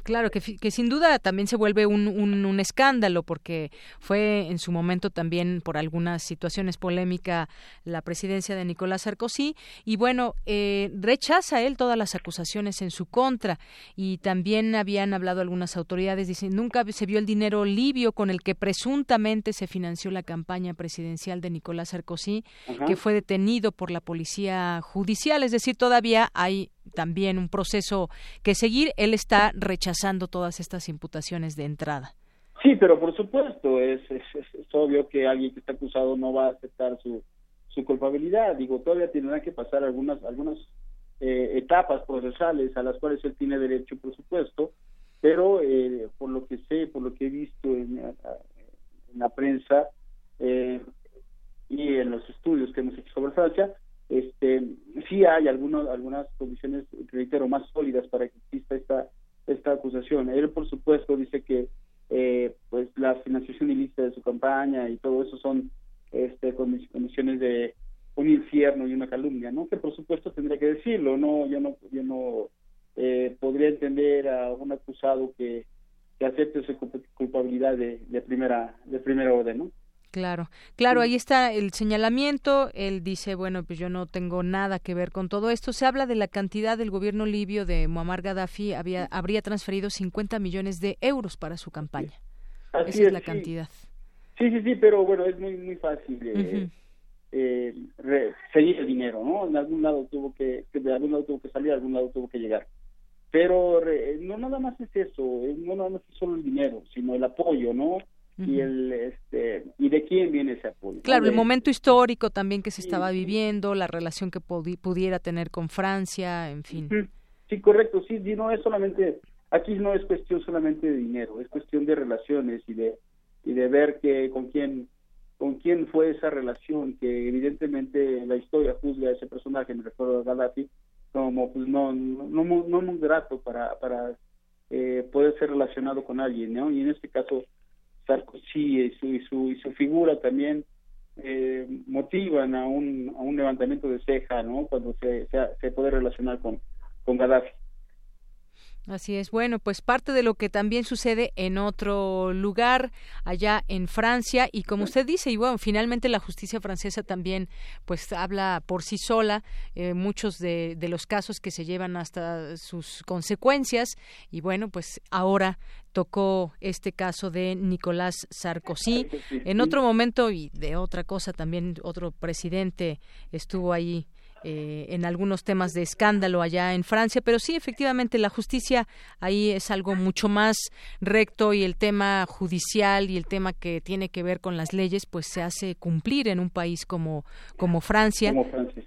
Claro, que, que, sin duda también se vuelve un, un, escándalo porque fue en su momento también por algunas situaciones polémica la presidencia de Nicolás Sarkozy y bueno, eh, rechaza él todas las acusaciones en su contra y también habían hablado algunas autoridades, dicen, nunca se vio el dinero libio con el que presuntamente se financió la campaña presidencial de Nicolás Sarkozy, que fue detenido por la policía judicial, es decir, todavía hay también un proceso que seguir. Él está rechazando todas estas imputaciones de entrada. Sí, pero por supuesto, es, es, obvio que alguien que está acusado no va a aceptar su, su culpabilidad. Digo, todavía tendrá que pasar algunas, algunas eh, etapas procesales a las cuales él tiene derecho, por supuesto, pero eh, por lo que sé, por lo que he visto en, en la prensa eh, y en los estudios que hemos hecho sobre Francia, este sí hay algunas condiciones reitero más sólidas para que exista esta esta acusación. Él por supuesto dice que eh, pues la financiación ilícita de su campaña y todo eso son este condiciones de un infierno y una calumnia no que por supuesto tendría que decirlo no yo no yo no eh, podría entender a un acusado que, que acepte su culpabilidad de, de primera de primera orden no Claro, claro, ahí está el señalamiento. Él dice, bueno, pues yo no tengo nada que ver con todo esto. Se habla de la cantidad del gobierno libio de Muammar Gaddafi había, habría transferido 50 millones de euros para su campaña. Esa es, la cantidad. Sí, sí, sí, pero bueno, es muy muy fácil eh, eh, seguir el dinero, ¿no? En algún lado tuvo que, de algún lado tuvo que salir, de algún lado tuvo que llegar. Pero no nada más es eso, no nada más es solo el dinero, sino el apoyo, ¿no? Y el este y de quién viene ese apoyo claro el momento histórico también que se estaba viviendo la relación que pudiera tener con Francia en fin. Sí correcto sí no es solamente aquí no es cuestión solamente de dinero es cuestión de relaciones y de y de ver que con quién con quién fue esa relación que evidentemente la historia juzga a ese personaje me recuerdo a Gaddafi como pues no no no, no muy grato para para eh, poder ser relacionado con alguien no y en este caso Sarkozy y su, y su, y su figura también eh, motivan a un, a un levantamiento de ceja, ¿no? Cuando se, se, puede relacionar con, con Gaddafi. Así es. Bueno, pues parte de lo que también sucede en otro lugar, allá en Francia, y como usted dice, y bueno, finalmente la justicia francesa también, pues habla por sí sola, eh, muchos de, de los casos que se llevan hasta sus consecuencias, y bueno, pues ahora tocó este caso de Nicolás Sarkozy. En otro momento y de otra cosa también otro presidente estuvo ahí eh, en algunos temas de escándalo allá en Francia, pero sí, efectivamente, la justicia ahí es algo mucho más recto y el tema judicial y el tema que tiene que ver con las leyes, pues se hace cumplir en un país como, como Francia.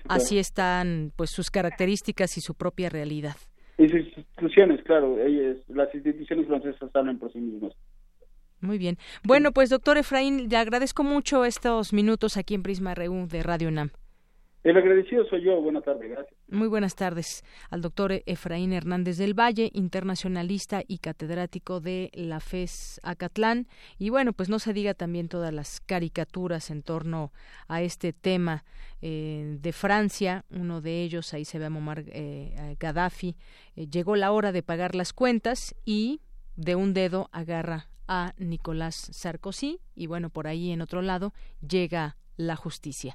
Así están pues sus características y su propia realidad. Y sus instituciones, claro, ellas, las instituciones francesas hablan por sí mismas. Muy bien. Bueno, pues doctor Efraín, le agradezco mucho estos minutos aquí en Prisma RU de Radio NAM. El agradecido soy yo. Buenas tardes, gracias. Muy buenas tardes al doctor Efraín Hernández del Valle, internacionalista y catedrático de la FES Acatlán. Y bueno, pues no se diga también todas las caricaturas en torno a este tema eh, de Francia. Uno de ellos, ahí se ve a Muammar eh, Gaddafi. Eh, llegó la hora de pagar las cuentas y de un dedo agarra a Nicolás Sarkozy. Y bueno, por ahí en otro lado llega la justicia.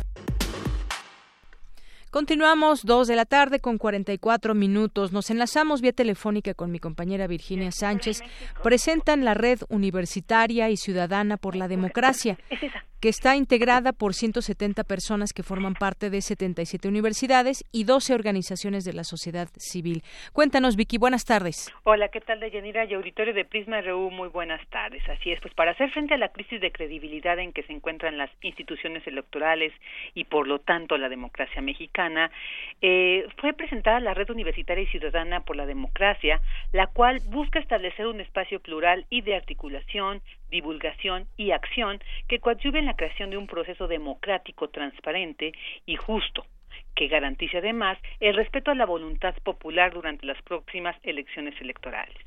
Continuamos dos de la tarde con 44 minutos. Nos enlazamos vía telefónica con mi compañera Virginia Sánchez. Presentan la Red Universitaria y Ciudadana por la Democracia que está integrada por 170 personas que forman parte de 77 universidades y 12 organizaciones de la sociedad civil. Cuéntanos, Vicky, buenas tardes. Hola, ¿qué tal, Deyanira y auditorio de Prisma RU? Muy buenas tardes. Así es, pues para hacer frente a la crisis de credibilidad en que se encuentran las instituciones electorales y, por lo tanto, la democracia mexicana, eh, fue presentada la Red Universitaria y Ciudadana por la Democracia, la cual busca establecer un espacio plural y de articulación, divulgación y acción que coadyuven la creación de un proceso democrático, transparente y justo que garantice además el respeto a la voluntad popular durante las próximas elecciones electorales.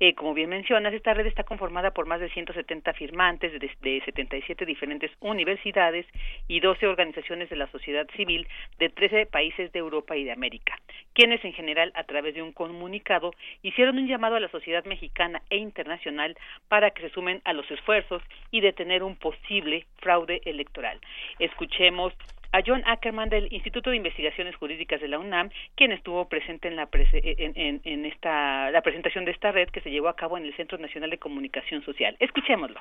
Eh, como bien mencionas, esta red está conformada por más de 170 firmantes de, de 77 diferentes universidades y 12 organizaciones de la sociedad civil de 13 países de Europa y de América, quienes en general, a través de un comunicado, hicieron un llamado a la sociedad mexicana e internacional para que se sumen a los esfuerzos y detener un posible fraude electoral. Escuchemos a John Ackerman del Instituto de Investigaciones Jurídicas de la UNAM, quien estuvo presente en la, en, esta, la presentación de esta red que se llevó a cabo en el Centro Nacional de Comunicación Social. Escuchémoslo.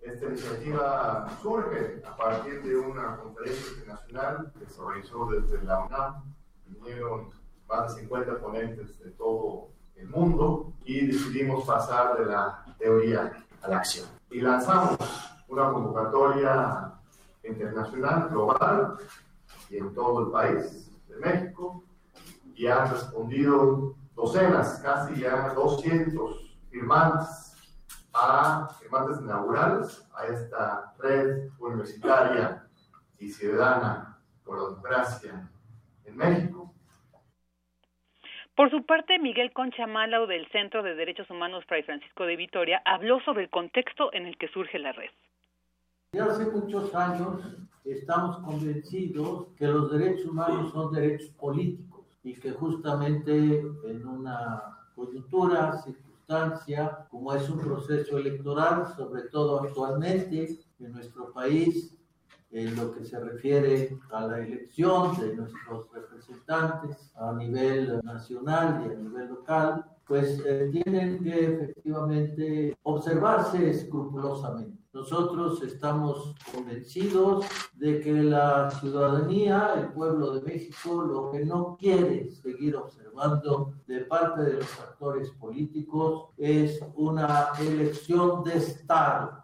Esta iniciativa surge a partir de una conferencia internacional que se organizó desde la UNAM. Vinieron más de 50 ponentes de todo el mundo y decidimos pasar de la teoría a la acción. Y lanzamos una convocatoria internacional, global, y en todo el país de México, y han respondido docenas, casi ya 200 firmantes, a firmantes inaugurales a esta red universitaria y ciudadana por la democracia en México. Por su parte, Miguel Concha Malau del Centro de Derechos Humanos Fray Francisco de Vitoria habló sobre el contexto en el que surge la red. Ya hace muchos años estamos convencidos que los derechos humanos son derechos políticos y que justamente en una coyuntura, circunstancia, como es un proceso electoral, sobre todo actualmente en nuestro país, en lo que se refiere a la elección de nuestros representantes a nivel nacional y a nivel local, pues eh, tienen que efectivamente observarse escrupulosamente. Nosotros estamos convencidos de que la ciudadanía, el pueblo de México, lo que no quiere seguir observando de parte de los actores políticos es una elección de Estado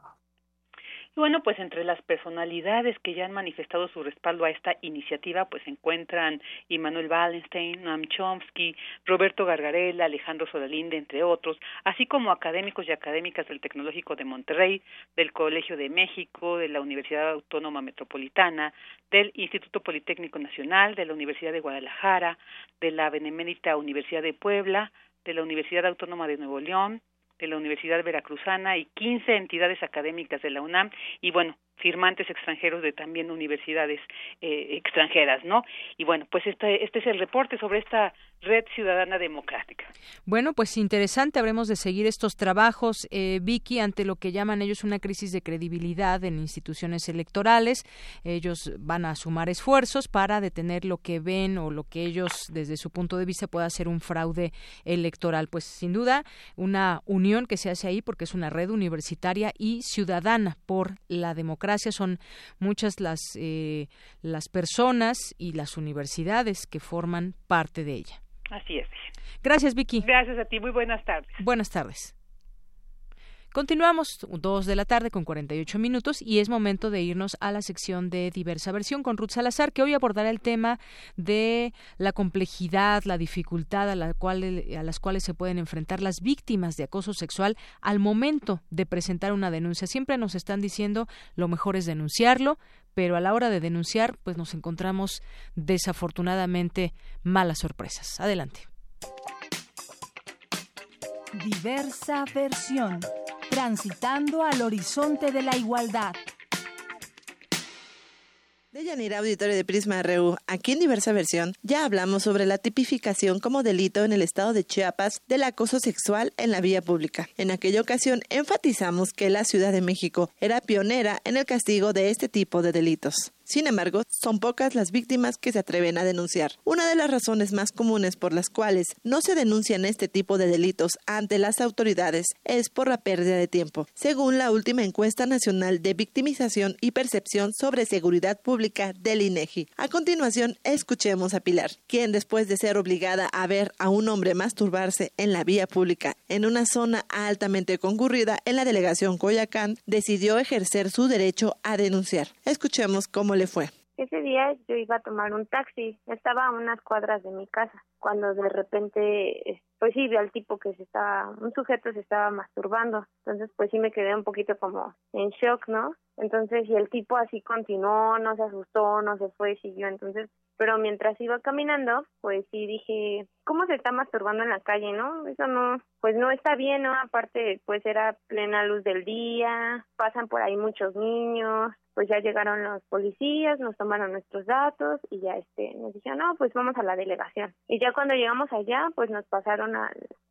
Y bueno, pues entre las personalidades que ya han manifestado su respaldo a esta iniciativa, pues se encuentran Immanuel Wallenstein, Noam Chomsky, Roberto Gargarella, Alejandro Solalinde, entre otros, así como académicos y académicas del Tecnológico de Monterrey, del Colegio de México, de la Universidad Autónoma Metropolitana, del Instituto Politécnico Nacional, de la Universidad de Guadalajara, de la Benemérita Universidad de Puebla, de la Universidad Autónoma de Nuevo León, de la Universidad Veracruzana y 15 entidades académicas de la UNAM. Y bueno, firmantes extranjeros de también universidades eh, extranjeras, ¿no? Y bueno, pues este, este es el reporte sobre esta red ciudadana democrática. Bueno, pues interesante, habremos de seguir estos trabajos, eh, Vicky, ante lo que llaman ellos una crisis de credibilidad en instituciones electorales. Ellos van a sumar esfuerzos para detener lo que ven o lo que ellos, desde su punto de vista, pueda ser un fraude electoral. Pues sin duda, una unión que se hace ahí porque es una red universitaria y ciudadana por la democracia son muchas las, eh, las personas y las universidades que forman parte de ella. Así es. Gracias, Vicky. Gracias a ti. Muy buenas tardes. Buenas tardes. Continuamos, dos de la tarde con 48 minutos y es momento de irnos a la sección de diversa versión con Ruth Salazar, que hoy abordará el tema de la complejidad, la dificultad a, la cual, a las cuales se pueden enfrentar las víctimas de acoso sexual al momento de presentar una denuncia. Siempre nos están diciendo lo mejor es denunciarlo, pero a la hora de denunciar, pues nos encontramos desafortunadamente malas sorpresas. Adelante. Diversa versión. Transitando al horizonte de la igualdad. De Yanira Auditorio de Prisma RU, aquí en diversa versión, ya hablamos sobre la tipificación como delito en el estado de Chiapas del acoso sexual en la vía pública. En aquella ocasión enfatizamos que la Ciudad de México era pionera en el castigo de este tipo de delitos. Sin embargo, son pocas las víctimas que se atreven a denunciar. Una de las razones más comunes por las cuales no se denuncian este tipo de delitos ante las autoridades es por la pérdida de tiempo, según la última encuesta nacional de victimización y percepción sobre seguridad pública del INEGI. A continuación, escuchemos a Pilar, quien después de ser obligada a ver a un hombre masturbarse en la vía pública en una zona altamente concurrida en la delegación Coyacán, decidió ejercer su derecho a denunciar. Escuchemos cómo le fue? Ese día yo iba a tomar un taxi, estaba a unas cuadras de mi casa, cuando de repente, pues sí, vi al tipo que se estaba, un sujeto se estaba masturbando, entonces pues sí me quedé un poquito como en shock, ¿no? Entonces, y el tipo así continuó, no se asustó, no se fue, siguió, entonces pero mientras iba caminando, pues sí dije, ¿cómo se está masturbando en la calle, no? Eso no, pues no está bien, ¿no? Aparte, pues era plena luz del día, pasan por ahí muchos niños, pues ya llegaron los policías, nos tomaron nuestros datos y ya este nos dijeron, no, pues vamos a la delegación. Y ya cuando llegamos allá, pues nos pasaron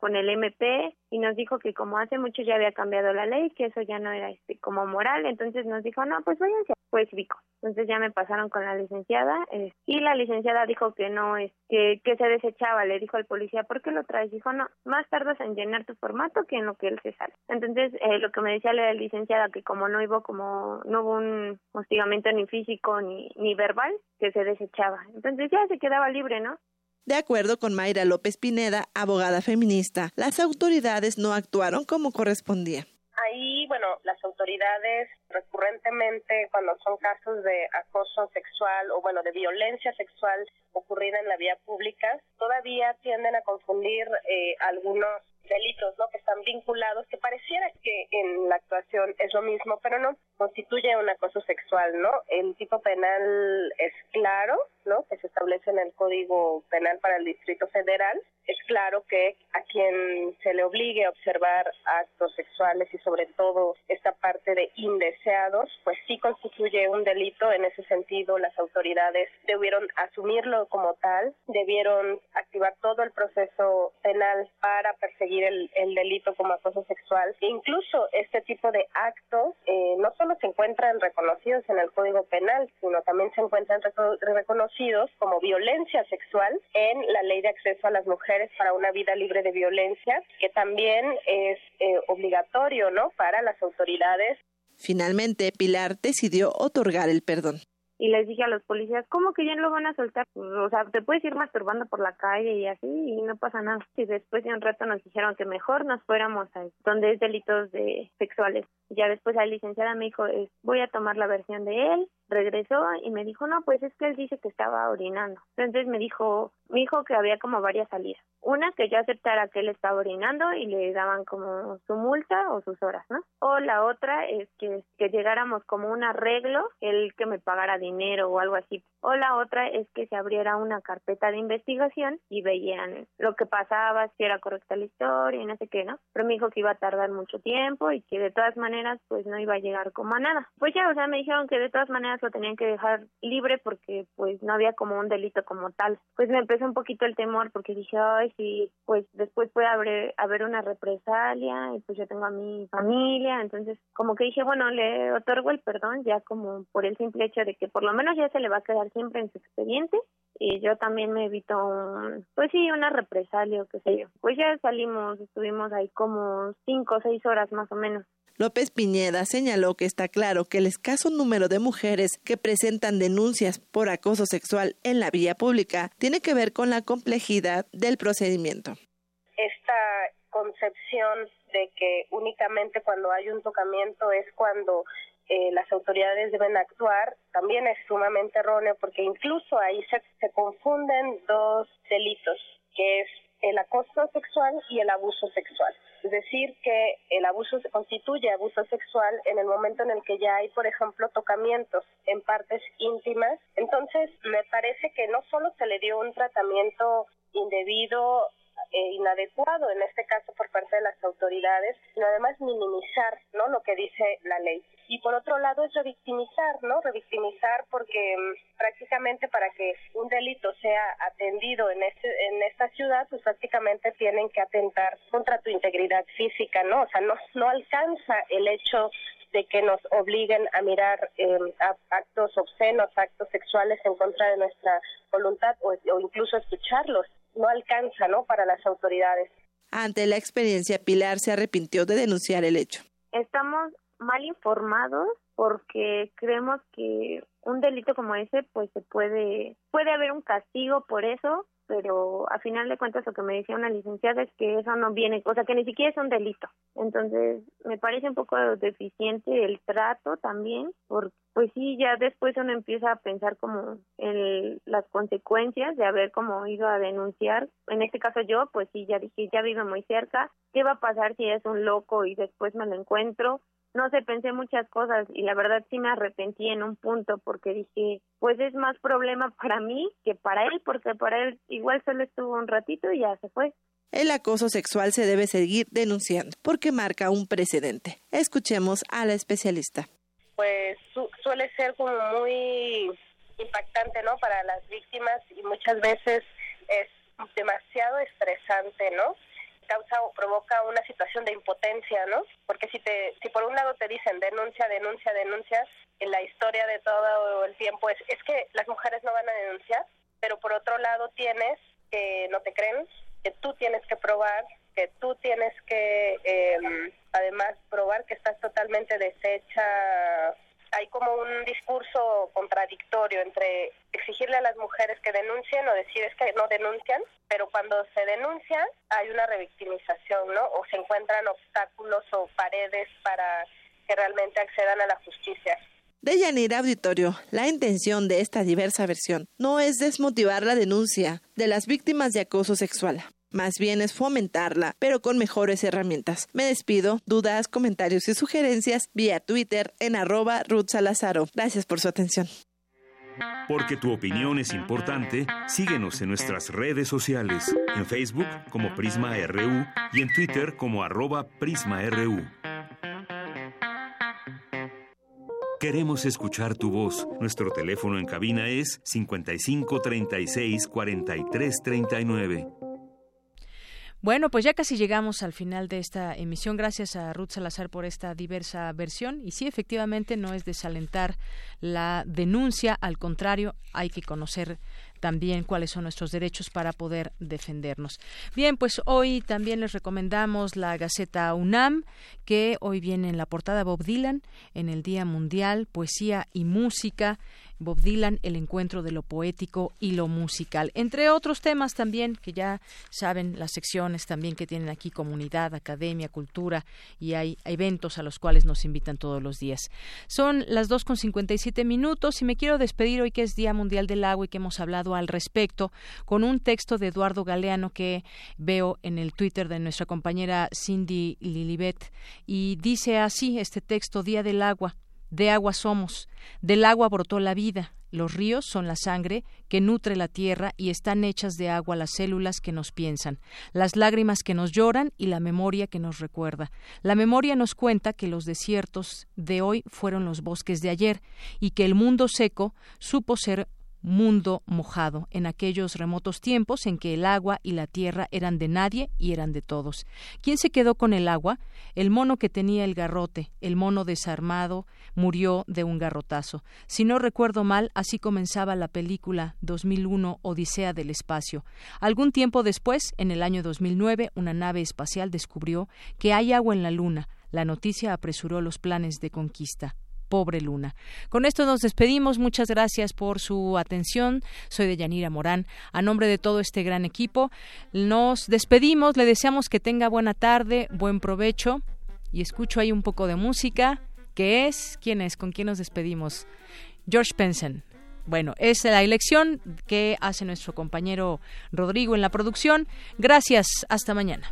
con el MP y nos dijo que como hace mucho ya había cambiado la ley, que eso ya no era este como moral, entonces nos dijo, no, pues váyanse, pues Vico. Entonces ya me pasaron con la licenciada eh, y la licenciada dijo que no, es que, que se desechaba, le dijo al policía, ¿por qué lo traes? Dijo, no, más tardas en llenar tu formato que en lo que él se sale. Entonces eh, lo que me decía la licenciada, que como no hubo como, no hubo un hostigamiento ni físico ni verbal, que se desechaba. Entonces ya se quedaba libre, ¿no? De acuerdo con Mayra López Pineda, abogada feminista, las autoridades no actuaron como correspondía. Ahí, bueno, las autoridades recurrentemente cuando son casos de acoso sexual o bueno, de violencia sexual ocurrida en la vía pública, todavía tienden a confundir eh, algunos delitos ¿no? que están vinculados, que pareciera que en la actuación es lo mismo, pero no constituye un acoso sexual, ¿no? El tipo penal es claro, ¿no? Que se establece en el Código Penal para el Distrito Federal. Es claro que a quien se le obligue a observar actos sexuales y sobre todo esta parte de indeseados, pues sí constituye un delito. En ese sentido, las autoridades debieron asumirlo como tal, debieron activar todo el proceso penal para perseguir el, delito como acoso sexual. E incluso este tipo de actos eh, no solo se encuentran reconocidos en el Código Penal, sino también se encuentran reconocidos como violencia sexual en la Ley de Acceso a las Mujeres para una vida libre de violencia, que también es eh, obligatorio, ¿no?, para las autoridades. Finalmente, Pilar decidió otorgar el perdón y les dije a los policías, ¿cómo que ya no lo van a soltar? Pues, o sea, te puedes ir masturbando por la calle y así y no pasa nada. Y después de un rato nos dijeron que mejor nos fuéramos a donde es delitos de sexuales. Ya después la licenciada me dijo, voy a tomar la versión de él, regresó y me dijo, no, pues es que él dice que estaba orinando. Entonces me dijo, me dijo que había como varias salidas. Una, que yo aceptara que él estaba orinando y le daban como su multa o sus horas, ¿no? O la otra es que, que llegáramos como un arreglo, él que me pagara dinero o algo así. O la otra es que se abriera una carpeta de investigación y veían lo que pasaba, si era correcta la historia y no sé qué, ¿no? Pero me dijo que iba a tardar mucho tiempo y que de todas maneras pues no iba a llegar como a nada. Pues ya, o sea, me dijeron que de todas maneras lo tenían que dejar libre porque pues no había como un delito como tal. Pues me empezó un poquito el temor porque dije, ay, sí, pues después puede haber, haber una represalia y pues yo tengo a mi familia, entonces como que dije, bueno, le otorgo el perdón ya como por el simple hecho de que por lo menos ya se le va a quedar siempre en su expediente y yo también me evito, un, pues sí, una represalia o qué sé yo. Pues ya salimos, estuvimos ahí como cinco o seis horas más o menos. López Piñeda señaló que está claro que el escaso número de mujeres que presentan denuncias por acoso sexual en la vía pública tiene que ver con la complejidad del procedimiento. Esta concepción de que únicamente cuando hay un tocamiento es cuando eh, las autoridades deben actuar también es sumamente erróneo porque incluso ahí se, se confunden dos delitos, que es el acoso sexual y el abuso sexual. Es decir, que el abuso se constituye abuso sexual en el momento en el que ya hay, por ejemplo, tocamientos en partes íntimas. Entonces, me parece que no solo se le dio un tratamiento indebido e inadecuado en este caso por parte de las autoridades, sino además minimizar, ¿no? Lo que dice la ley y por otro lado es revictimizar, ¿no? Revictimizar porque mm, prácticamente para que un delito sea atendido en este en esta ciudad, pues prácticamente tienen que atentar contra tu integridad física, ¿no? O sea, no no alcanza el hecho de que nos obliguen a mirar eh, actos obscenos, actos sexuales en contra de nuestra voluntad o incluso escucharlos. No alcanza, ¿no? Para las autoridades. Ante la experiencia, Pilar se arrepintió de denunciar el hecho. Estamos mal informados porque creemos que un delito como ese pues se puede puede haber un castigo por eso pero a final de cuentas lo que me decía una licenciada es que eso no viene, o sea, que ni siquiera es un delito. Entonces, me parece un poco deficiente el trato también, porque pues sí, ya después uno empieza a pensar como en las consecuencias de haber como ido a denunciar. En este caso yo, pues sí, ya dije, ya vivo muy cerca, ¿qué va a pasar si es un loco y después me lo encuentro? No sé, pensé muchas cosas y la verdad sí me arrepentí en un punto porque dije, pues es más problema para mí que para él, porque para él igual solo estuvo un ratito y ya se fue. El acoso sexual se debe seguir denunciando porque marca un precedente. Escuchemos a la especialista. Pues suele ser como muy impactante, ¿no? Para las víctimas y muchas veces es demasiado estresante, ¿no? Causa o provoca una situación de impotencia, ¿no? Porque si te si por un lado te dicen denuncia, denuncia, denuncia, en la historia de todo el tiempo es es que las mujeres no van a denunciar, pero por otro lado tienes que no te creen, que tú tienes que probar, que tú tienes que eh, además probar que estás totalmente deshecha hay como un discurso contradictorio entre exigirle a las mujeres que denuncien o decir es que no denuncian, pero cuando se denuncia hay una revictimización, ¿no? O se encuentran obstáculos o paredes para que realmente accedan a la justicia. De Yanira Auditorio, la intención de esta diversa versión no es desmotivar la denuncia de las víctimas de acoso sexual, más bien es fomentarla, pero con mejores herramientas. Me despido, dudas, comentarios y sugerencias vía Twitter en arroba Ruth Salazaro. Gracias por su atención. Porque tu opinión es importante, síguenos en nuestras redes sociales, en Facebook como Prisma RU y en Twitter como arroba PrismaRU. Queremos escuchar tu voz. Nuestro teléfono en cabina es 55 36 43 39. Bueno, pues ya casi llegamos al final de esta emisión. Gracias a Ruth Salazar por esta diversa versión. Y sí, efectivamente, no es desalentar la denuncia, al contrario, hay que conocer también cuáles son nuestros derechos para poder defendernos. Bien, pues hoy también les recomendamos la Gaceta UNAM, que hoy viene en la portada Bob Dylan, en el Día Mundial, Poesía y Música Bob Dylan, el encuentro de lo poético y lo musical. Entre otros temas también, que ya saben, las secciones también que tienen aquí, comunidad, academia, cultura, y hay eventos a los cuales nos invitan todos los días. Son las dos con siete minutos y me quiero despedir hoy que es Día Mundial del Agua y que hemos hablado al respecto con un texto de Eduardo Galeano que veo en el Twitter de nuestra compañera Cindy Lilibet y dice así este texto Día del Agua de agua somos, del agua brotó la vida, los ríos son la sangre que nutre la tierra y están hechas de agua las células que nos piensan, las lágrimas que nos lloran y la memoria que nos recuerda. La memoria nos cuenta que los desiertos de hoy fueron los bosques de ayer y que el mundo seco supo ser mundo mojado, en aquellos remotos tiempos en que el agua y la tierra eran de nadie y eran de todos. ¿Quién se quedó con el agua? El mono que tenía el garrote, el mono desarmado, murió de un garrotazo. Si no recuerdo mal, así comenzaba la película 2001 Odisea del Espacio. Algún tiempo después, en el año 2009, una nave espacial descubrió que hay agua en la Luna. La noticia apresuró los planes de conquista pobre Luna. Con esto nos despedimos. Muchas gracias por su atención. Soy de Yanira Morán. A nombre de todo este gran equipo, nos despedimos. Le deseamos que tenga buena tarde, buen provecho. Y escucho ahí un poco de música. ¿Qué es? ¿Quién es? ¿Con quién nos despedimos? George Penson. Bueno, es la elección que hace nuestro compañero Rodrigo en la producción. Gracias. Hasta mañana.